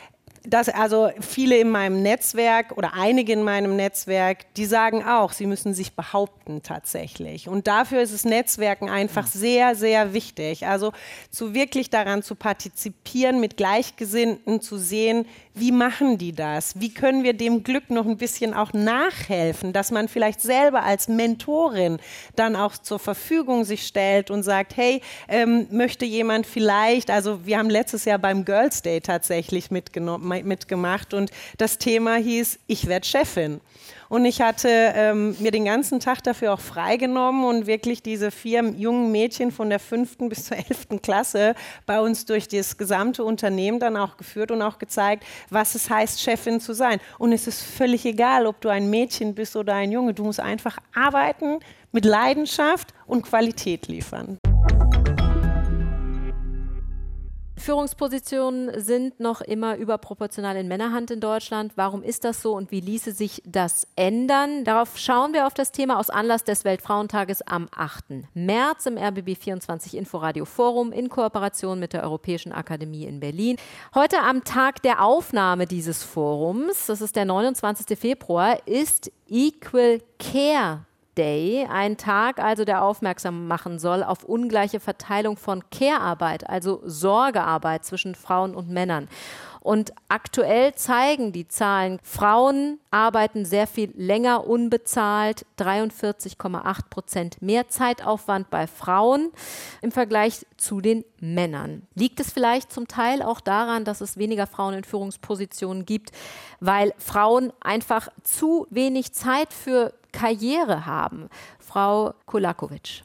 dass also viele in meinem Netzwerk oder einige in meinem Netzwerk, die sagen auch, sie müssen sich behaupten tatsächlich. Und dafür ist es Netzwerken einfach sehr, sehr wichtig. Also zu wirklich daran zu partizipieren, mit Gleichgesinnten zu sehen, wie machen die das? Wie können wir dem Glück noch ein bisschen auch nachhelfen, dass man vielleicht selber als Mentorin dann auch zur Verfügung sich stellt und sagt, hey, ähm, möchte jemand vielleicht, also wir haben letztes Jahr beim Girls Day tatsächlich mitgenommen, mitgemacht und das Thema hieß, ich werde Chefin. Und ich hatte ähm, mir den ganzen Tag dafür auch freigenommen und wirklich diese vier jungen Mädchen von der fünften bis zur elften Klasse bei uns durch das gesamte Unternehmen dann auch geführt und auch gezeigt, was es heißt, Chefin zu sein. Und es ist völlig egal, ob du ein Mädchen bist oder ein Junge. Du musst einfach arbeiten mit Leidenschaft und Qualität liefern. Führungspositionen sind noch immer überproportional in Männerhand in Deutschland. Warum ist das so und wie ließe sich das ändern? Darauf schauen wir auf das Thema aus Anlass des Weltfrauentages am 8. März im RBB 24 Inforadio Forum in Kooperation mit der Europäischen Akademie in Berlin. Heute am Tag der Aufnahme dieses Forums, das ist der 29. Februar, ist Equal Care Day, ein Tag also, der aufmerksam machen soll auf ungleiche Verteilung von Care-Arbeit, also Sorgearbeit zwischen Frauen und Männern. Und aktuell zeigen die Zahlen, Frauen arbeiten sehr viel länger unbezahlt, 43,8 Prozent mehr Zeitaufwand bei Frauen im Vergleich zu den Männern. Liegt es vielleicht zum Teil auch daran, dass es weniger Frauen in Führungspositionen gibt, weil Frauen einfach zu wenig Zeit für Karriere haben? Frau Kulakovic.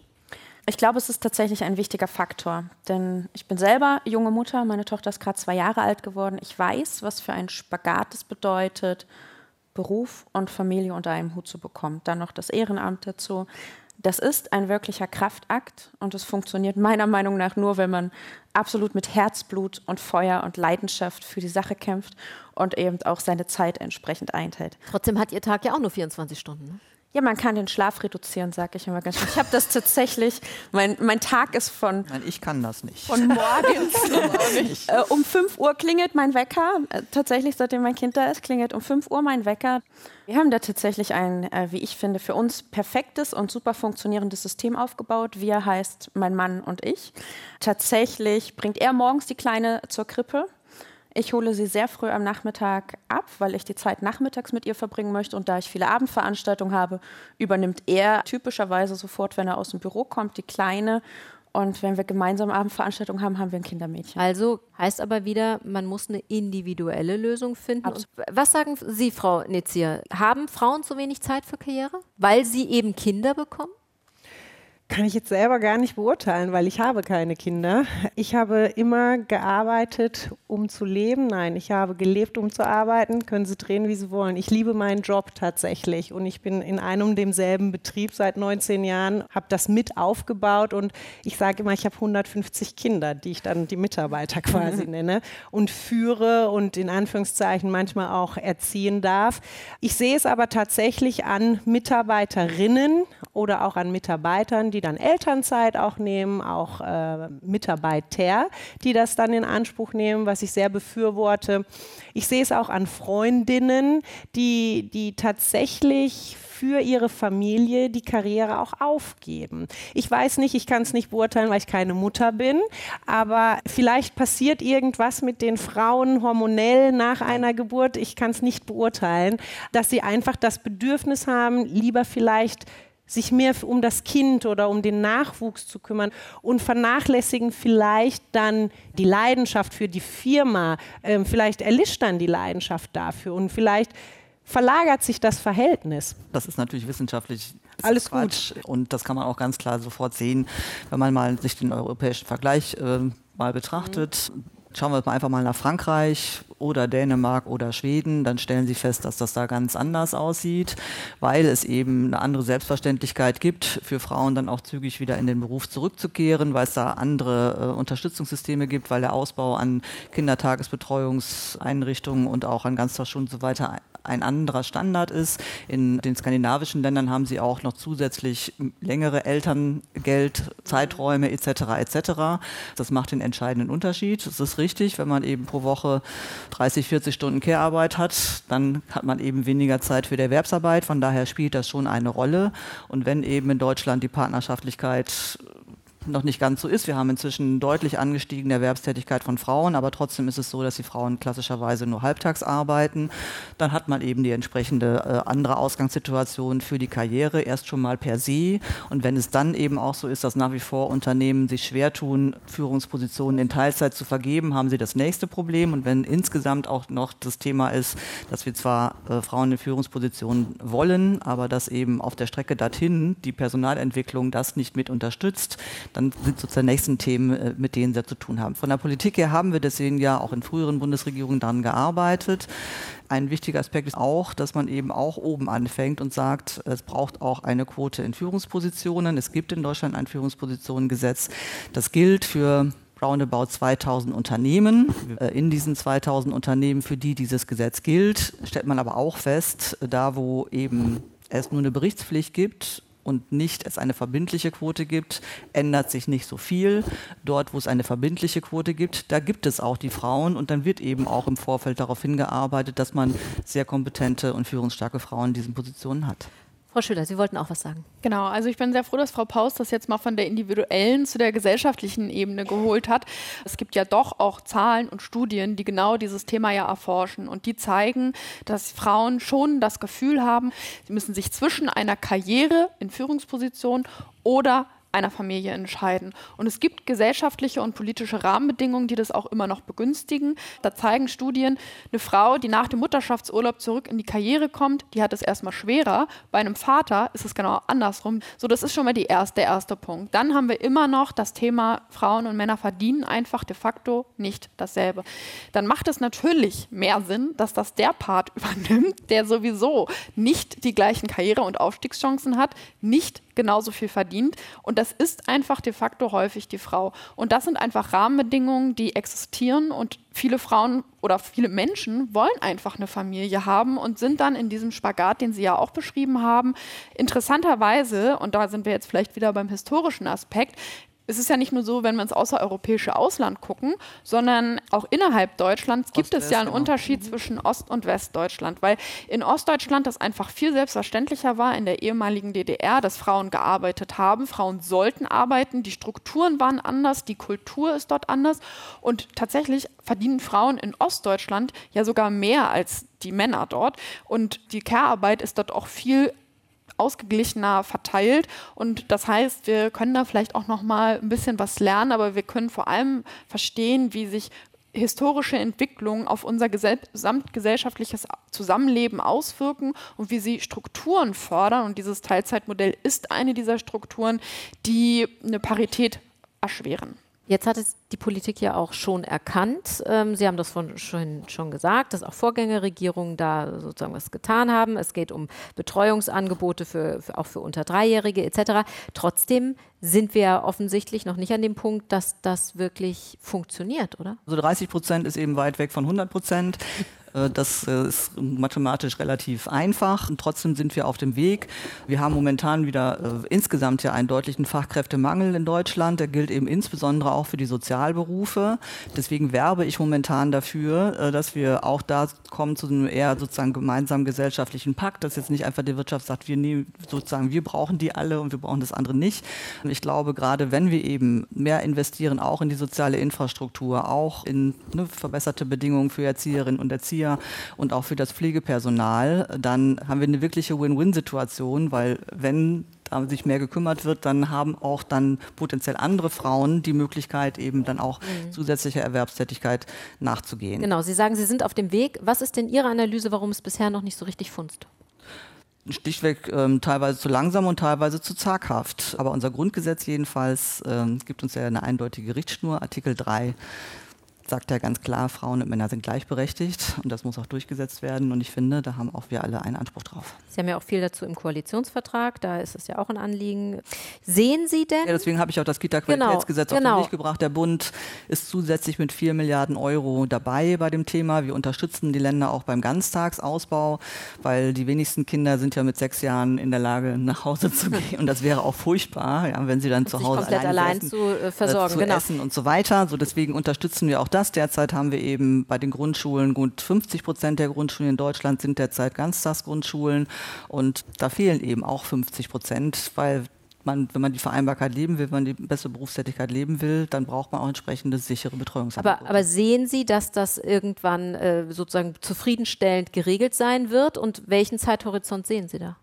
Ich glaube, es ist tatsächlich ein wichtiger Faktor, denn ich bin selber junge Mutter, meine Tochter ist gerade zwei Jahre alt geworden. Ich weiß, was für ein Spagat es bedeutet, Beruf und Familie unter einem Hut zu bekommen. Dann noch das Ehrenamt dazu. Das ist ein wirklicher Kraftakt und es funktioniert meiner Meinung nach nur, wenn man absolut mit Herzblut und Feuer und Leidenschaft für die Sache kämpft und eben auch seine Zeit entsprechend einteilt. Trotzdem hat Ihr Tag ja auch nur 24 Stunden. Ne? Ja, man kann den Schlaf reduzieren, sage ich immer ganz schön. Ich habe das tatsächlich, mein, mein Tag ist von... Nein, ich kann das nicht. Von morgens äh, um 5 Uhr klingelt mein Wecker. Äh, tatsächlich, seitdem mein Kind da ist, klingelt um 5 Uhr mein Wecker. Wir haben da tatsächlich ein, äh, wie ich finde, für uns perfektes und super funktionierendes System aufgebaut. Wir heißt mein Mann und ich. Tatsächlich bringt er morgens die Kleine zur Krippe ich hole sie sehr früh am Nachmittag ab, weil ich die Zeit nachmittags mit ihr verbringen möchte. Und da ich viele Abendveranstaltungen habe, übernimmt er typischerweise sofort, wenn er aus dem Büro kommt, die Kleine. Und wenn wir gemeinsam Abendveranstaltungen haben, haben wir ein Kindermädchen. Also heißt aber wieder, man muss eine individuelle Lösung finden. Was sagen Sie, Frau Nitzier? Haben Frauen zu wenig Zeit für Karriere, weil sie eben Kinder bekommen? Kann ich jetzt selber gar nicht beurteilen, weil ich habe keine Kinder. Ich habe immer gearbeitet, um zu leben. Nein, ich habe gelebt, um zu arbeiten. Können Sie drehen, wie Sie wollen. Ich liebe meinen Job tatsächlich und ich bin in einem demselben Betrieb seit 19 Jahren, habe das mit aufgebaut und ich sage immer, ich habe 150 Kinder, die ich dann die Mitarbeiter quasi nenne und führe und in Anführungszeichen manchmal auch erziehen darf. Ich sehe es aber tatsächlich an Mitarbeiterinnen oder auch an Mitarbeitern, die die dann Elternzeit auch nehmen, auch äh, Mitarbeiter, die das dann in Anspruch nehmen, was ich sehr befürworte. Ich sehe es auch an Freundinnen, die, die tatsächlich für ihre Familie die Karriere auch aufgeben. Ich weiß nicht, ich kann es nicht beurteilen, weil ich keine Mutter bin, aber vielleicht passiert irgendwas mit den Frauen hormonell nach einer Geburt. Ich kann es nicht beurteilen, dass sie einfach das Bedürfnis haben, lieber vielleicht sich mehr um das Kind oder um den Nachwuchs zu kümmern und vernachlässigen vielleicht dann die Leidenschaft für die Firma. Ähm, vielleicht erlischt dann die Leidenschaft dafür und vielleicht verlagert sich das Verhältnis. Das ist natürlich wissenschaftlich alles Quatsch. gut. Und das kann man auch ganz klar sofort sehen, wenn man mal sich den europäischen Vergleich äh, mal betrachtet. Mhm Schauen wir einfach mal nach Frankreich oder Dänemark oder Schweden, dann stellen Sie fest, dass das da ganz anders aussieht, weil es eben eine andere Selbstverständlichkeit gibt, für Frauen dann auch zügig wieder in den Beruf zurückzukehren, weil es da andere äh, Unterstützungssysteme gibt, weil der Ausbau an Kindertagesbetreuungseinrichtungen und auch an Ganztagsschulen und so weiter ein anderer Standard ist. In den skandinavischen Ländern haben sie auch noch zusätzlich längere Elterngeldzeiträume etc. etc. Das macht den entscheidenden Unterschied. Es ist richtig, wenn man eben pro Woche 30, 40 Stunden Care-Arbeit hat, dann hat man eben weniger Zeit für die Erwerbsarbeit. Von daher spielt das schon eine Rolle. Und wenn eben in Deutschland die Partnerschaftlichkeit noch nicht ganz so ist. Wir haben inzwischen deutlich angestiegene Erwerbstätigkeit von Frauen, aber trotzdem ist es so, dass die Frauen klassischerweise nur halbtags arbeiten. Dann hat man eben die entsprechende äh, andere Ausgangssituation für die Karriere erst schon mal per se. Und wenn es dann eben auch so ist, dass nach wie vor Unternehmen sich schwer tun, Führungspositionen in Teilzeit zu vergeben, haben sie das nächste Problem. Und wenn insgesamt auch noch das Thema ist, dass wir zwar äh, Frauen in Führungspositionen wollen, aber dass eben auf der Strecke dorthin die Personalentwicklung das nicht mit unterstützt, dann sind sozusagen nächsten Themen, äh, mit denen wir zu tun haben. Von der Politik her haben wir deswegen ja auch in früheren Bundesregierungen daran gearbeitet. Ein wichtiger Aspekt ist auch, dass man eben auch oben anfängt und sagt, es braucht auch eine Quote in Führungspositionen. Es gibt in Deutschland ein Führungspositionengesetz. Das gilt für roundabout 2000 Unternehmen. Äh, in diesen 2000 Unternehmen, für die dieses Gesetz gilt, stellt man aber auch fest, da wo eben es nur eine Berichtspflicht gibt, und nicht es eine verbindliche Quote gibt, ändert sich nicht so viel. Dort, wo es eine verbindliche Quote gibt, da gibt es auch die Frauen und dann wird eben auch im Vorfeld darauf hingearbeitet, dass man sehr kompetente und führungsstarke Frauen in diesen Positionen hat. Frau Schüler, Sie wollten auch was sagen. Genau, also ich bin sehr froh, dass Frau Paus das jetzt mal von der individuellen zu der gesellschaftlichen Ebene geholt hat. Es gibt ja doch auch Zahlen und Studien, die genau dieses Thema ja erforschen und die zeigen, dass Frauen schon das Gefühl haben, sie müssen sich zwischen einer Karriere in Führungsposition oder einer Familie entscheiden. Und es gibt gesellschaftliche und politische Rahmenbedingungen, die das auch immer noch begünstigen. Da zeigen Studien, eine Frau, die nach dem Mutterschaftsurlaub zurück in die Karriere kommt, die hat es erstmal schwerer. Bei einem Vater ist es genau andersrum. So, das ist schon mal erste, der erste Punkt. Dann haben wir immer noch das Thema, Frauen und Männer verdienen einfach de facto nicht dasselbe. Dann macht es natürlich mehr Sinn, dass das der Part übernimmt, der sowieso nicht die gleichen Karriere- und Aufstiegschancen hat, nicht genauso viel verdient. Und das ist einfach de facto häufig die Frau. Und das sind einfach Rahmenbedingungen, die existieren und viele Frauen oder viele Menschen wollen einfach eine Familie haben und sind dann in diesem Spagat, den Sie ja auch beschrieben haben. Interessanterweise, und da sind wir jetzt vielleicht wieder beim historischen Aspekt, es ist ja nicht nur so, wenn wir ins außereuropäische Ausland gucken, sondern auch innerhalb Deutschlands gibt es ja einen genau. Unterschied mhm. zwischen Ost- und Westdeutschland, weil in Ostdeutschland das einfach viel selbstverständlicher war in der ehemaligen DDR, dass Frauen gearbeitet haben, Frauen sollten arbeiten, die Strukturen waren anders, die Kultur ist dort anders. Und tatsächlich verdienen Frauen in Ostdeutschland ja sogar mehr als die Männer dort. Und die Care-Arbeit ist dort auch viel ausgeglichener verteilt. Und das heißt, wir können da vielleicht auch noch mal ein bisschen was lernen, aber wir können vor allem verstehen, wie sich historische Entwicklungen auf unser gesamtgesellschaftliches Zusammenleben auswirken und wie sie Strukturen fördern. Und dieses Teilzeitmodell ist eine dieser Strukturen, die eine Parität erschweren. Jetzt hat es die Politik ja auch schon erkannt. Ähm, Sie haben das von, schon, schon gesagt, dass auch Vorgängerregierungen da sozusagen was getan haben. Es geht um Betreuungsangebote für, für auch für unter Dreijährige etc. Trotzdem sind wir offensichtlich noch nicht an dem Punkt, dass das wirklich funktioniert, oder? Also 30 Prozent ist eben weit weg von 100 Prozent. Äh, das äh, ist mathematisch relativ einfach und trotzdem sind wir auf dem Weg. Wir haben momentan wieder äh, insgesamt ja einen deutlichen Fachkräftemangel in Deutschland. Der gilt eben insbesondere auch für die Sozialberufe. Deswegen werbe ich momentan dafür, dass wir auch da kommen zu einem eher sozusagen gemeinsamen gesellschaftlichen Pakt, dass jetzt nicht einfach die Wirtschaft sagt, wir nehmen sozusagen, wir brauchen die alle und wir brauchen das andere nicht. Ich glaube, gerade wenn wir eben mehr investieren, auch in die soziale Infrastruktur, auch in ne, verbesserte Bedingungen für Erzieherinnen und Erzieher, Erzieher und auch für das Pflegepersonal, dann haben wir eine wirkliche Win-Win-Situation, weil wenn sich mehr gekümmert wird, dann haben auch dann potenziell andere Frauen die Möglichkeit, eben dann auch mhm. zusätzlicher Erwerbstätigkeit nachzugehen. Genau, Sie sagen, Sie sind auf dem Weg. Was ist denn Ihre Analyse, warum es bisher noch nicht so richtig funzt? Stichweg ähm, teilweise zu langsam und teilweise zu zaghaft. Aber unser Grundgesetz jedenfalls ähm, gibt uns ja eine eindeutige Richtschnur, Artikel 3 sagt ja ganz klar, Frauen und Männer sind gleichberechtigt und das muss auch durchgesetzt werden. Und ich finde, da haben auch wir alle einen Anspruch drauf. Sie haben ja auch viel dazu im Koalitionsvertrag, da ist es ja auch ein Anliegen. Sehen Sie denn? Ja, deswegen habe ich auch das Kita-Qualitätsgesetz genau, genau. auf den genau. Weg gebracht. Der Bund ist zusätzlich mit 4 Milliarden Euro dabei bei dem Thema. Wir unterstützen die Länder auch beim Ganztagsausbau, weil die wenigsten Kinder sind ja mit sechs Jahren in der Lage, nach Hause zu gehen. Und das wäre auch furchtbar, ja, wenn sie dann und zu Hause allein essen, zu äh, versorgen, äh, zu genau. essen und so weiter. So deswegen unterstützen wir auch das das. Derzeit haben wir eben bei den Grundschulen, gut 50 Prozent der Grundschulen in Deutschland sind derzeit Ganztagsgrundschulen und da fehlen eben auch 50 Prozent, weil man, wenn man die Vereinbarkeit leben will, wenn man die bessere Berufstätigkeit leben will, dann braucht man auch entsprechende sichere Betreuungsangebote. Aber, aber sehen Sie, dass das irgendwann äh, sozusagen zufriedenstellend geregelt sein wird und welchen Zeithorizont sehen Sie da?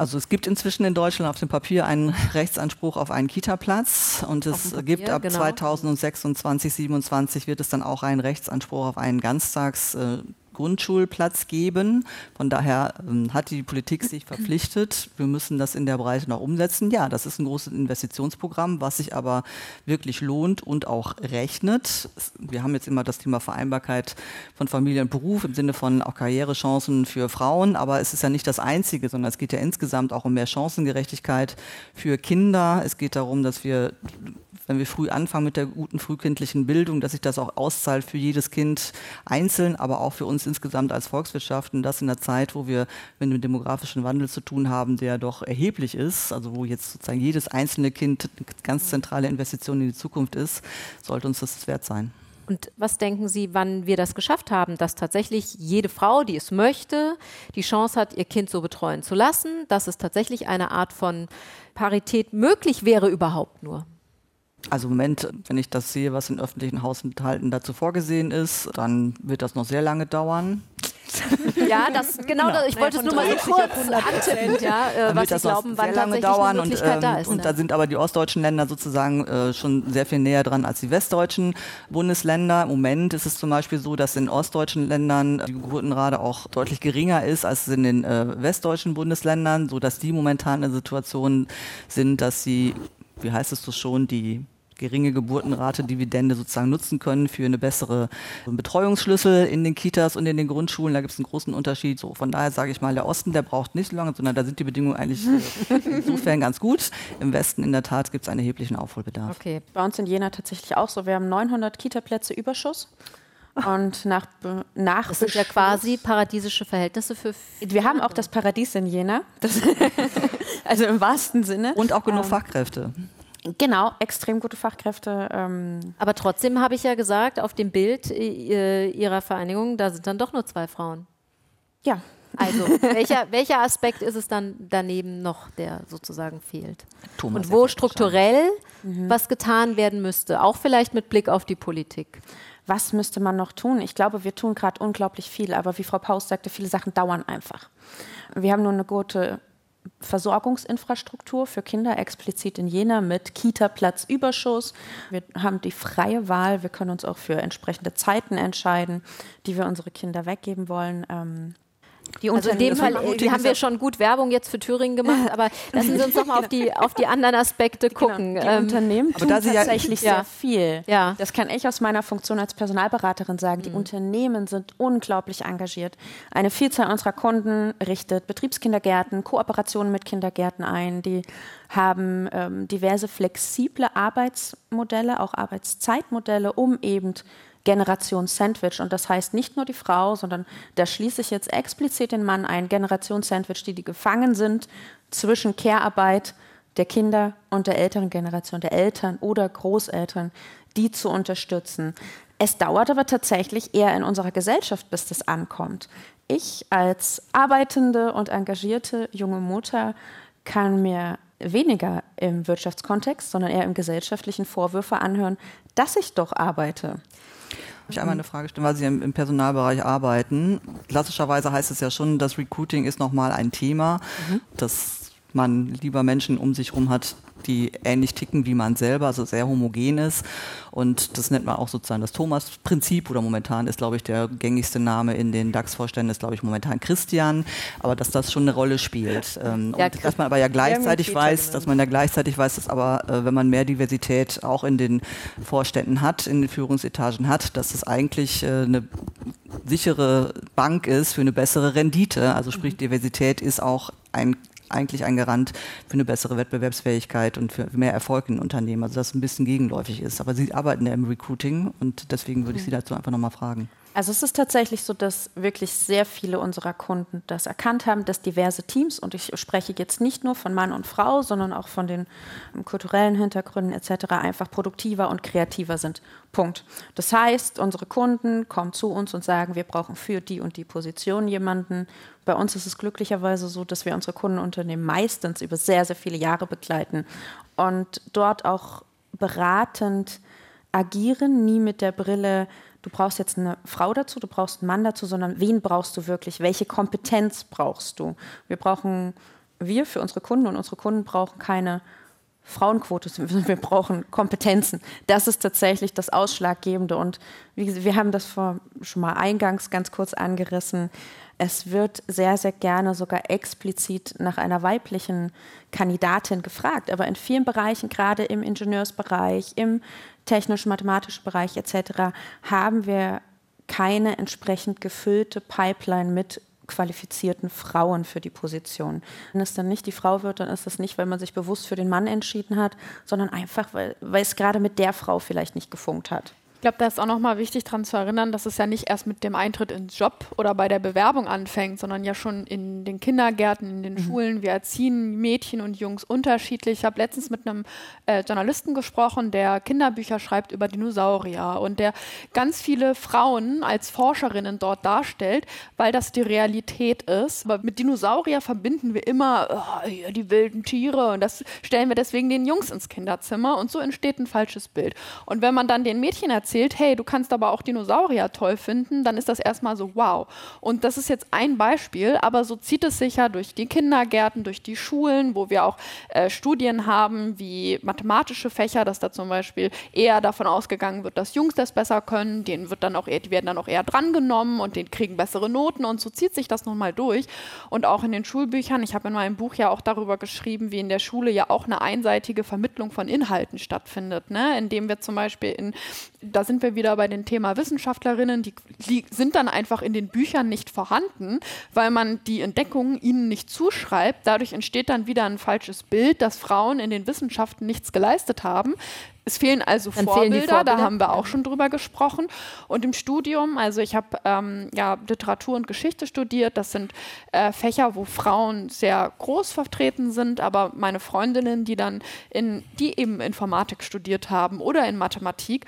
Also es gibt inzwischen in Deutschland auf dem Papier einen Rechtsanspruch auf einen Kita-Platz und es Papier, gibt ab genau. 2026, 2027 wird es dann auch einen Rechtsanspruch auf einen Ganztags- äh, Grundschulplatz geben. Von daher ähm, hat die Politik sich verpflichtet, wir müssen das in der Breite noch umsetzen. Ja, das ist ein großes Investitionsprogramm, was sich aber wirklich lohnt und auch rechnet. Wir haben jetzt immer das Thema Vereinbarkeit von Familie und Beruf im Sinne von auch Karrierechancen für Frauen, aber es ist ja nicht das Einzige, sondern es geht ja insgesamt auch um mehr Chancengerechtigkeit für Kinder. Es geht darum, dass wir wenn wir früh anfangen mit der guten frühkindlichen Bildung, dass sich das auch auszahlt für jedes Kind einzeln, aber auch für uns insgesamt als Volkswirtschaft. Und das in der Zeit, wo wir mit einem demografischen Wandel zu tun haben, der doch erheblich ist, also wo jetzt sozusagen jedes einzelne Kind eine ganz zentrale Investition in die Zukunft ist, sollte uns das wert sein. Und was denken Sie, wann wir das geschafft haben, dass tatsächlich jede Frau, die es möchte, die Chance hat, ihr Kind so betreuen zu lassen, dass es tatsächlich eine Art von Parität möglich wäre überhaupt nur? Also im Moment, wenn ich das sehe, was in öffentlichen Haushalten dazu vorgesehen ist, dann wird das noch sehr lange dauern. Ja, das genau, genau. Das, ich wollte es nur mal so kurz antippen, ja, äh, was ich glauben, wann lange dauern und, ähm, da ist. Und ne? da sind aber die ostdeutschen Länder sozusagen äh, schon sehr viel näher dran als die westdeutschen Bundesländer. Im Moment ist es zum Beispiel so, dass in ostdeutschen Ländern die Geburtenrate auch deutlich geringer ist als in den äh, westdeutschen Bundesländern, so dass die momentan in der Situation sind, dass sie wie heißt es so schon, die geringe Geburtenrate Dividende sozusagen nutzen können für eine bessere Betreuungsschlüssel in den Kitas und in den Grundschulen. Da gibt es einen großen Unterschied. So, von daher sage ich mal, der Osten, der braucht nicht so lange, sondern da sind die Bedingungen eigentlich insofern ganz gut. Im Westen in der Tat gibt es einen erheblichen Aufholbedarf. Okay, bei uns in Jena tatsächlich auch so. Wir haben 900 Kita-Plätze Überschuss. Und nach, nach das sind ja quasi paradiesische Verhältnisse für. Wir haben auch das Paradies in Jena. also im wahrsten Sinne. Und auch genug ähm, Fachkräfte. Genau, extrem gute Fachkräfte. Ähm. Aber trotzdem habe ich ja gesagt, auf dem Bild äh, Ihrer Vereinigung, da sind dann doch nur zwei Frauen. Ja. Also, welcher, welcher Aspekt ist es dann daneben noch, der sozusagen fehlt? Thomas Und wo strukturell mhm. was getan werden müsste, auch vielleicht mit Blick auf die Politik? Was müsste man noch tun? Ich glaube, wir tun gerade unglaublich viel, aber wie Frau Paus sagte, viele Sachen dauern einfach. Wir haben nur eine gute Versorgungsinfrastruktur für Kinder explizit in Jena mit Kita-Platzüberschuss. Wir haben die freie Wahl. Wir können uns auch für entsprechende Zeiten entscheiden, die wir unsere Kinder weggeben wollen. Die also in dem Fall äh, haben wir schon gut Werbung jetzt für Thüringen gemacht, aber lassen Sie uns doch mal auf die, auf die anderen Aspekte genau, gucken. Genau. Die ähm, Unternehmen tun tatsächlich ja, sehr viel. Ja. Das kann ich aus meiner Funktion als Personalberaterin sagen. Die mhm. Unternehmen sind unglaublich engagiert. Eine Vielzahl unserer Kunden richtet Betriebskindergärten, Kooperationen mit Kindergärten ein. Die haben ähm, diverse flexible Arbeitsmodelle, auch Arbeitszeitmodelle, um eben Generation Sandwich. Und das heißt nicht nur die Frau, sondern da schließe ich jetzt explizit den Mann ein, Generation Sandwich, die, die gefangen sind zwischen Care-Arbeit der Kinder und der älteren Generation, der Eltern oder Großeltern, die zu unterstützen. Es dauert aber tatsächlich eher in unserer Gesellschaft, bis das ankommt. Ich als arbeitende und engagierte junge Mutter kann mir weniger im Wirtschaftskontext, sondern eher im gesellschaftlichen Vorwürfe anhören, dass ich doch arbeite ich einmal eine Frage stellen, weil Sie im, Personalbereich arbeiten. Klassischerweise heißt es ja schon, das Recruiting ist nochmal ein Thema. Mhm. Das man lieber Menschen um sich herum hat, die ähnlich ticken wie man selber, also sehr homogen ist. Und das nennt man auch sozusagen das Thomas-Prinzip oder momentan ist, glaube ich, der gängigste Name in den DAX-Vorständen ist, glaube ich, momentan Christian, aber dass das schon eine Rolle spielt. Ähm, ja, und dass man aber ja gleichzeitig weiß, dass man ja gleichzeitig weiß, dass aber, äh, wenn man mehr Diversität auch in den Vorständen hat, in den Führungsetagen hat, dass es eigentlich äh, eine sichere Bank ist für eine bessere Rendite. Also sprich, mhm. Diversität ist auch ein eigentlich ein Garant für eine bessere Wettbewerbsfähigkeit und für mehr Erfolg in Unternehmen. Also das ein bisschen gegenläufig ist. Aber Sie arbeiten ja im Recruiting und deswegen würde ich Sie dazu einfach nochmal fragen. Also es ist tatsächlich so, dass wirklich sehr viele unserer Kunden das erkannt haben, dass diverse Teams, und ich spreche jetzt nicht nur von Mann und Frau, sondern auch von den um, kulturellen Hintergründen etc., einfach produktiver und kreativer sind. Punkt. Das heißt, unsere Kunden kommen zu uns und sagen, wir brauchen für die und die Position jemanden. Bei uns ist es glücklicherweise so, dass wir unsere Kundenunternehmen meistens über sehr, sehr viele Jahre begleiten und dort auch beratend agieren, nie mit der Brille, du brauchst jetzt eine Frau dazu, du brauchst einen Mann dazu, sondern wen brauchst du wirklich? Welche Kompetenz brauchst du? Wir brauchen, wir für unsere Kunden und unsere Kunden brauchen keine Frauenquote, wir brauchen Kompetenzen. Das ist tatsächlich das Ausschlaggebende. Und wie, wir haben das vor, schon mal eingangs ganz kurz angerissen. Es wird sehr, sehr gerne sogar explizit nach einer weiblichen Kandidatin gefragt. Aber in vielen Bereichen, gerade im Ingenieursbereich, im technisch-mathematischen Bereich etc., haben wir keine entsprechend gefüllte Pipeline mit qualifizierten Frauen für die Position. Wenn es dann nicht die Frau wird, dann ist das nicht, weil man sich bewusst für den Mann entschieden hat, sondern einfach, weil, weil es gerade mit der Frau vielleicht nicht gefunkt hat. Ich glaube, da ist auch nochmal wichtig daran zu erinnern, dass es ja nicht erst mit dem Eintritt ins Job oder bei der Bewerbung anfängt, sondern ja schon in den Kindergärten, in den mhm. Schulen. Wir erziehen Mädchen und Jungs unterschiedlich. Ich habe letztens mit einem äh, Journalisten gesprochen, der Kinderbücher schreibt über Dinosaurier und der ganz viele Frauen als Forscherinnen dort darstellt, weil das die Realität ist. Aber mit Dinosaurier verbinden wir immer oh, die wilden Tiere und das stellen wir deswegen den Jungs ins Kinderzimmer und so entsteht ein falsches Bild. Und wenn man dann den Mädchen erzählt, erzählt, hey, du kannst aber auch Dinosaurier toll finden, dann ist das erstmal so, wow. Und das ist jetzt ein Beispiel, aber so zieht es sich ja durch die Kindergärten, durch die Schulen, wo wir auch äh, Studien haben, wie mathematische Fächer, dass da zum Beispiel eher davon ausgegangen wird, dass Jungs das besser können, denen wird dann auch eher, die werden dann auch eher drangenommen und denen kriegen bessere Noten und so zieht sich das nun mal durch. Und auch in den Schulbüchern, ich habe in meinem Buch ja auch darüber geschrieben, wie in der Schule ja auch eine einseitige Vermittlung von Inhalten stattfindet, ne? indem wir zum Beispiel in da sind wir wieder bei dem Thema Wissenschaftlerinnen, die, die, sind dann einfach in den Büchern nicht vorhanden, weil man die Entdeckungen ihnen nicht zuschreibt. Dadurch entsteht dann wieder ein falsches Bild, dass Frauen in den Wissenschaften nichts geleistet haben. Es fehlen also Vorbilder, fehlen Vorbilder, da haben wir auch schon drüber gesprochen. Und im Studium, also ich habe ähm, ja, Literatur und Geschichte studiert, das sind äh, Fächer, wo Frauen sehr groß vertreten sind, aber meine Freundinnen, die dann in, die eben Informatik studiert haben oder in Mathematik,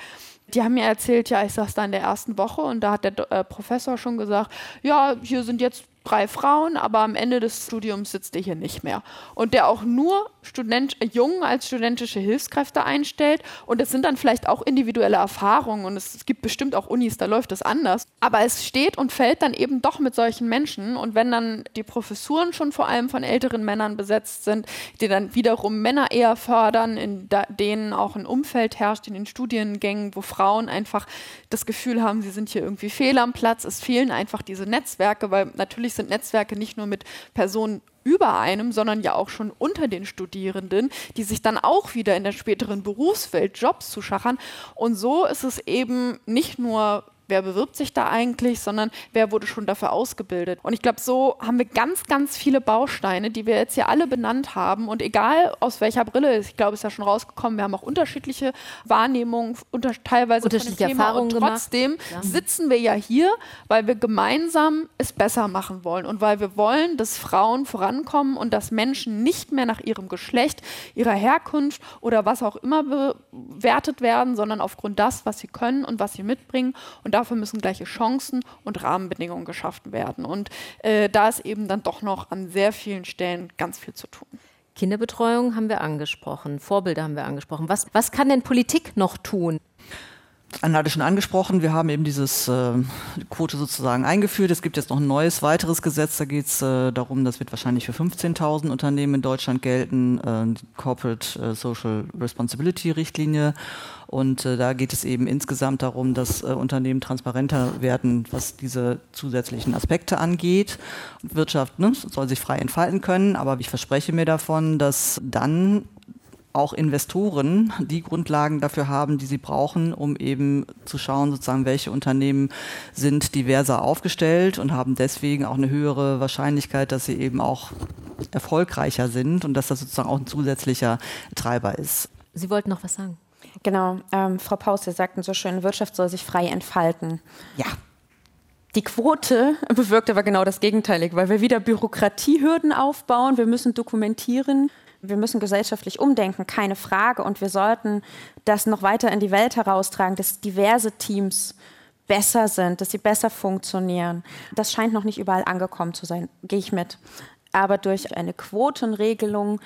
die haben mir erzählt, ja, ich saß da in der ersten Woche und da hat der äh, Professor schon gesagt, ja, hier sind jetzt drei Frauen, aber am Ende des Studiums sitzt er hier nicht mehr. Und der auch nur Student, äh, Jungen als studentische Hilfskräfte einstellt. Und es sind dann vielleicht auch individuelle Erfahrungen und es, gibt bestimmt auch Unis, da läuft es anders. Aber es steht und fällt dann eben doch mit solchen Menschen. Und wenn dann die Professuren schon vor allem von älteren Männern besetzt sind, die dann wiederum Männer eher fördern, in denen auch ein Umfeld herrscht in den Studiengängen, wo Frauen einfach das Gefühl haben, sie sind hier irgendwie fehl am Platz. Es fehlen einfach diese Netzwerke, weil natürlich sind Netzwerke nicht nur mit Personen über einem, sondern ja auch schon unter den Studierenden, die sich dann auch wieder in der späteren Berufswelt Jobs zu schachern. Und so ist es eben nicht nur wer bewirbt sich da eigentlich, sondern wer wurde schon dafür ausgebildet. Und ich glaube, so haben wir ganz, ganz viele Bausteine, die wir jetzt hier alle benannt haben. Und egal aus welcher Brille, ich glaube, es ist ja schon rausgekommen, wir haben auch unterschiedliche Wahrnehmungen, unter, teilweise unterschiedliche von dem Erfahrungen Thema. Und trotzdem ja. sitzen wir ja hier, weil wir gemeinsam es besser machen wollen und weil wir wollen, dass Frauen vorankommen und dass Menschen nicht mehr nach ihrem Geschlecht, ihrer Herkunft oder was auch immer bewertet werden, sondern aufgrund das, was sie können und was sie mitbringen. Und dafür müssen gleiche Chancen und Rahmenbedingungen geschaffen werden. Und äh, da ist eben dann doch noch an sehr vielen Stellen ganz viel zu tun. Kinderbetreuung haben wir angesprochen, Vorbilder haben wir angesprochen. Was, was kann denn Politik noch tun? Anna hatte schon angesprochen, wir haben eben dieses äh, Quote sozusagen eingeführt. Es gibt jetzt noch ein neues, weiteres Gesetz. Da geht es äh, darum, das wird wahrscheinlich für 15.000 Unternehmen in Deutschland gelten, äh, Corporate äh, Social Responsibility Richtlinie. Und äh, da geht es eben insgesamt darum, dass äh, Unternehmen transparenter werden, was diese zusätzlichen Aspekte angeht. Wirtschaft ne, soll sich frei entfalten können, aber ich verspreche mir davon, dass dann auch Investoren die Grundlagen dafür haben, die sie brauchen, um eben zu schauen, sozusagen, welche Unternehmen sind diverser aufgestellt und haben deswegen auch eine höhere Wahrscheinlichkeit, dass sie eben auch erfolgreicher sind und dass das sozusagen auch ein zusätzlicher Treiber ist. Sie wollten noch was sagen. Genau, ähm, Frau Paus, Sie sagten so schön, Wirtschaft soll sich frei entfalten. Ja. Die Quote bewirkt aber genau das Gegenteilige, weil wir wieder Bürokratiehürden aufbauen, wir müssen dokumentieren wir müssen gesellschaftlich umdenken, keine Frage. Und wir sollten das noch weiter in die Welt heraustragen, dass diverse Teams besser sind, dass sie besser funktionieren. Das scheint noch nicht überall angekommen zu sein, gehe ich mit. Aber durch eine Quotenregelung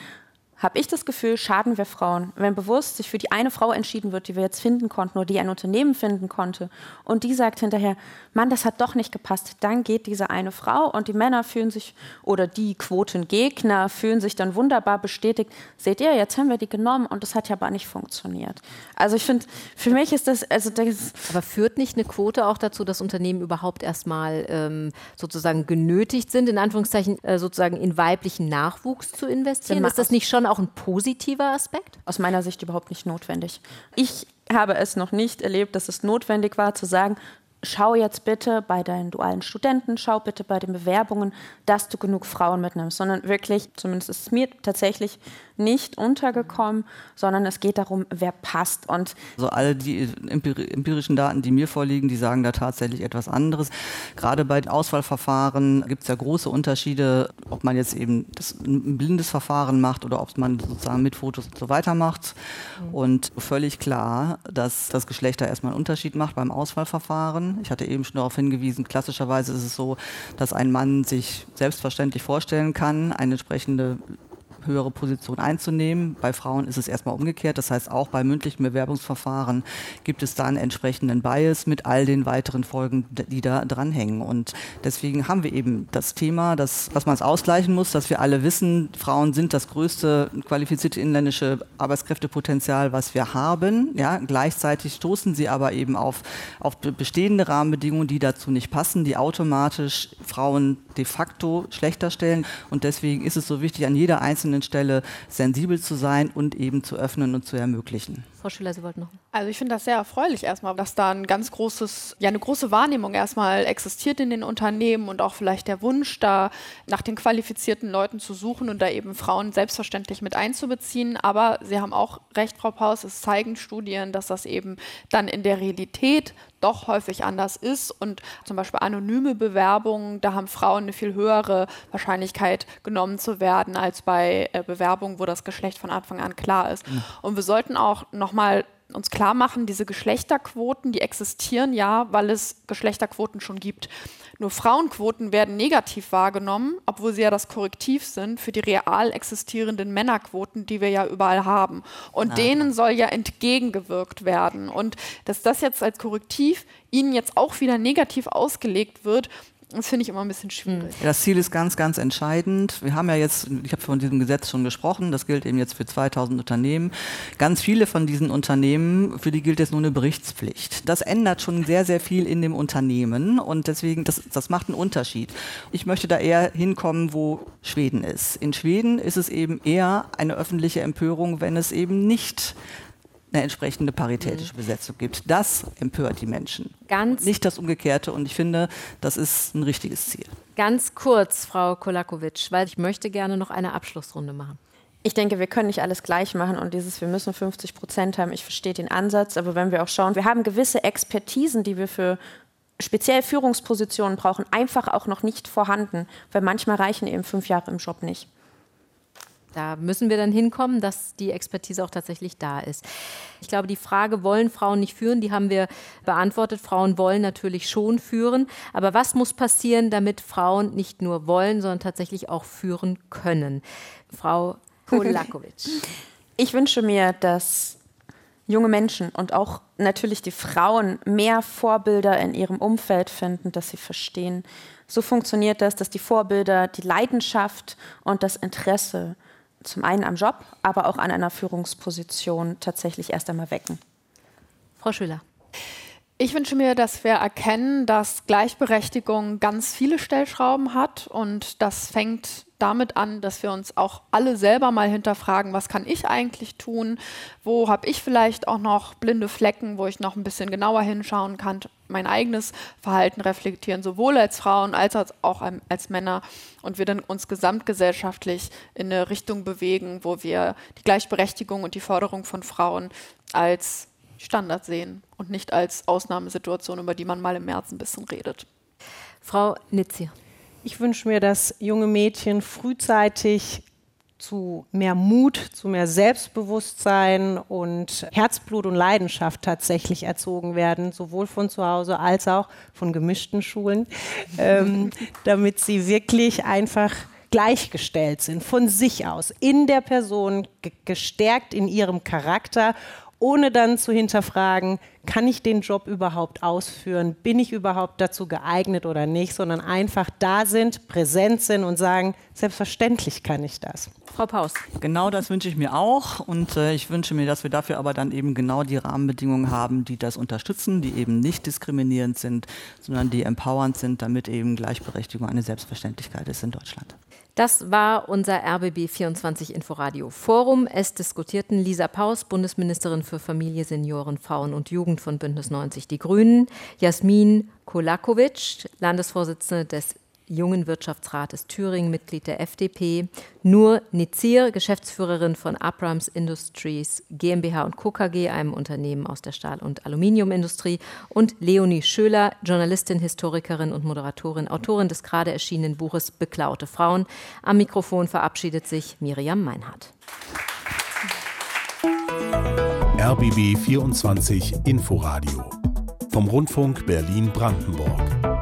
habe ich das Gefühl, schaden wir Frauen. Wenn bewusst sich für die eine Frau entschieden wird, die wir jetzt finden konnten oder die ein Unternehmen finden konnte und die sagt hinterher, Mann, das hat doch nicht gepasst, dann geht diese eine Frau und die Männer fühlen sich oder die Quotengegner fühlen sich dann wunderbar bestätigt. Seht ihr, jetzt haben wir die genommen und das hat ja aber nicht funktioniert. Also ich finde, für mich ist das, also das Aber führt nicht eine Quote auch dazu, dass Unternehmen überhaupt erstmal ähm, sozusagen genötigt sind, in Anführungszeichen äh, sozusagen in weiblichen Nachwuchs zu investieren? Ist das nicht schon auch ein positiver Aspekt? Aus meiner Sicht überhaupt nicht notwendig. Ich habe es noch nicht erlebt, dass es notwendig war zu sagen, schau jetzt bitte bei deinen dualen Studenten, schau bitte bei den Bewerbungen, dass du genug Frauen mitnimmst, sondern wirklich, zumindest ist es mir tatsächlich nicht untergekommen, sondern es geht darum, wer passt. Und also alle die empirischen Daten, die mir vorliegen, die sagen da tatsächlich etwas anderes. Gerade bei Auswahlverfahren gibt es ja große Unterschiede, ob man jetzt eben das, ein blindes Verfahren macht oder ob man sozusagen mit Fotos und so weiter macht. Mhm. Und völlig klar, dass das Geschlecht da erstmal einen Unterschied macht beim Auswahlverfahren. Ich hatte eben schon darauf hingewiesen, klassischerweise ist es so, dass ein Mann sich selbstverständlich vorstellen kann, eine entsprechende höhere Position einzunehmen. Bei Frauen ist es erstmal umgekehrt. Das heißt, auch bei mündlichen Bewerbungsverfahren gibt es da einen entsprechenden Bias mit all den weiteren Folgen, die da dranhängen. Und deswegen haben wir eben das Thema, dass, dass man es ausgleichen muss, dass wir alle wissen, Frauen sind das größte qualifizierte inländische Arbeitskräftepotenzial, was wir haben. Ja, gleichzeitig stoßen sie aber eben auf, auf bestehende Rahmenbedingungen, die dazu nicht passen, die automatisch Frauen de facto schlechter stellen. Und deswegen ist es so wichtig, an jeder einzelnen Stelle sensibel zu sein und eben zu öffnen und zu ermöglichen. Frau Schüler, Sie wollten noch. Also ich finde das sehr erfreulich erstmal, dass da ein ganz großes, ja eine große Wahrnehmung erstmal existiert in den Unternehmen und auch vielleicht der Wunsch, da nach den qualifizierten Leuten zu suchen und da eben Frauen selbstverständlich mit einzubeziehen. Aber Sie haben auch recht, Frau Paus, es zeigen Studien, dass das eben dann in der Realität doch häufig anders ist und zum Beispiel anonyme Bewerbungen, da haben Frauen eine viel höhere Wahrscheinlichkeit genommen zu werden als bei äh, Bewerbungen, wo das Geschlecht von Anfang an klar ist. Mhm. Und wir sollten auch nochmal uns klar machen, diese Geschlechterquoten, die existieren ja, weil es Geschlechterquoten schon gibt. Nur Frauenquoten werden negativ wahrgenommen, obwohl sie ja das Korrektiv sind für die real existierenden Männerquoten, die wir ja überall haben. Und ah. denen soll ja entgegengewirkt werden. Und dass das jetzt als Korrektiv ihnen jetzt auch wieder negativ ausgelegt wird, das finde ich immer ein bisschen schwierig. Das Ziel ist ganz, ganz entscheidend. Wir haben ja jetzt, ich habe von diesem Gesetz schon gesprochen, das gilt eben jetzt für 2000 Unternehmen. Ganz viele von diesen Unternehmen, für die gilt jetzt nur eine Berichtspflicht. Das ändert schon sehr, sehr viel in dem Unternehmen und deswegen, das, das macht einen Unterschied. Ich möchte da eher hinkommen, wo Schweden ist. In Schweden ist es eben eher eine öffentliche Empörung, wenn es eben nicht eine entsprechende paritätische mhm. Besetzung gibt. Das empört die Menschen. Ganz nicht das Umgekehrte. Und ich finde, das ist ein richtiges Ziel. Ganz kurz, Frau Kolakowitsch, weil ich möchte gerne noch eine Abschlussrunde machen. Ich denke, wir können nicht alles gleich machen und dieses, wir müssen 50 Prozent haben. Ich verstehe den Ansatz, aber wenn wir auch schauen, wir haben gewisse Expertisen, die wir für speziell Führungspositionen brauchen, einfach auch noch nicht vorhanden, weil manchmal reichen eben fünf Jahre im Job nicht. Da müssen wir dann hinkommen, dass die Expertise auch tatsächlich da ist. Ich glaube, die Frage, wollen Frauen nicht führen, die haben wir beantwortet. Frauen wollen natürlich schon führen. Aber was muss passieren, damit Frauen nicht nur wollen, sondern tatsächlich auch führen können? Frau Kolakowitsch. Ich wünsche mir, dass junge Menschen und auch natürlich die Frauen mehr Vorbilder in ihrem Umfeld finden, dass sie verstehen. So funktioniert das, dass die Vorbilder die Leidenschaft und das Interesse zum einen am Job, aber auch an einer Führungsposition tatsächlich erst einmal wecken. Frau Schüler. Ich wünsche mir, dass wir erkennen, dass Gleichberechtigung ganz viele Stellschrauben hat und das fängt damit an, dass wir uns auch alle selber mal hinterfragen, was kann ich eigentlich tun, wo habe ich vielleicht auch noch blinde Flecken, wo ich noch ein bisschen genauer hinschauen kann, mein eigenes Verhalten reflektieren, sowohl als Frauen als auch als Männer. Und wir dann uns gesamtgesellschaftlich in eine Richtung bewegen, wo wir die Gleichberechtigung und die Förderung von Frauen als Standard sehen und nicht als Ausnahmesituation, über die man mal im März ein bisschen redet. Frau Nitzi. Ich wünsche mir, dass junge Mädchen frühzeitig zu mehr Mut, zu mehr Selbstbewusstsein und Herzblut und Leidenschaft tatsächlich erzogen werden, sowohl von zu Hause als auch von gemischten Schulen, ähm, damit sie wirklich einfach gleichgestellt sind, von sich aus, in der Person, gestärkt in ihrem Charakter ohne dann zu hinterfragen, kann ich den Job überhaupt ausführen, bin ich überhaupt dazu geeignet oder nicht, sondern einfach da sind, präsent sind und sagen, selbstverständlich kann ich das. Frau Paus. Genau das wünsche ich mir auch und äh, ich wünsche mir, dass wir dafür aber dann eben genau die Rahmenbedingungen haben, die das unterstützen, die eben nicht diskriminierend sind, sondern die empowernd sind, damit eben Gleichberechtigung eine Selbstverständlichkeit ist in Deutschland. Das war unser RBB 24 Inforadio Forum. Es diskutierten Lisa Paus, Bundesministerin für Familie, Senioren, Frauen und Jugend von Bündnis 90 Die Grünen, Jasmin Kolakovic, Landesvorsitzende des Jungen Wirtschaftsrates Thüringen, Mitglied der FDP, Nur Nizir, Geschäftsführerin von Abrams Industries GmbH und Co. KG, einem Unternehmen aus der Stahl- und Aluminiumindustrie, und Leonie Schöler, Journalistin, Historikerin und Moderatorin, Autorin des gerade erschienenen Buches Beklaute Frauen. Am Mikrofon verabschiedet sich Miriam Meinhardt. RBB 24 Inforadio vom Rundfunk Berlin-Brandenburg.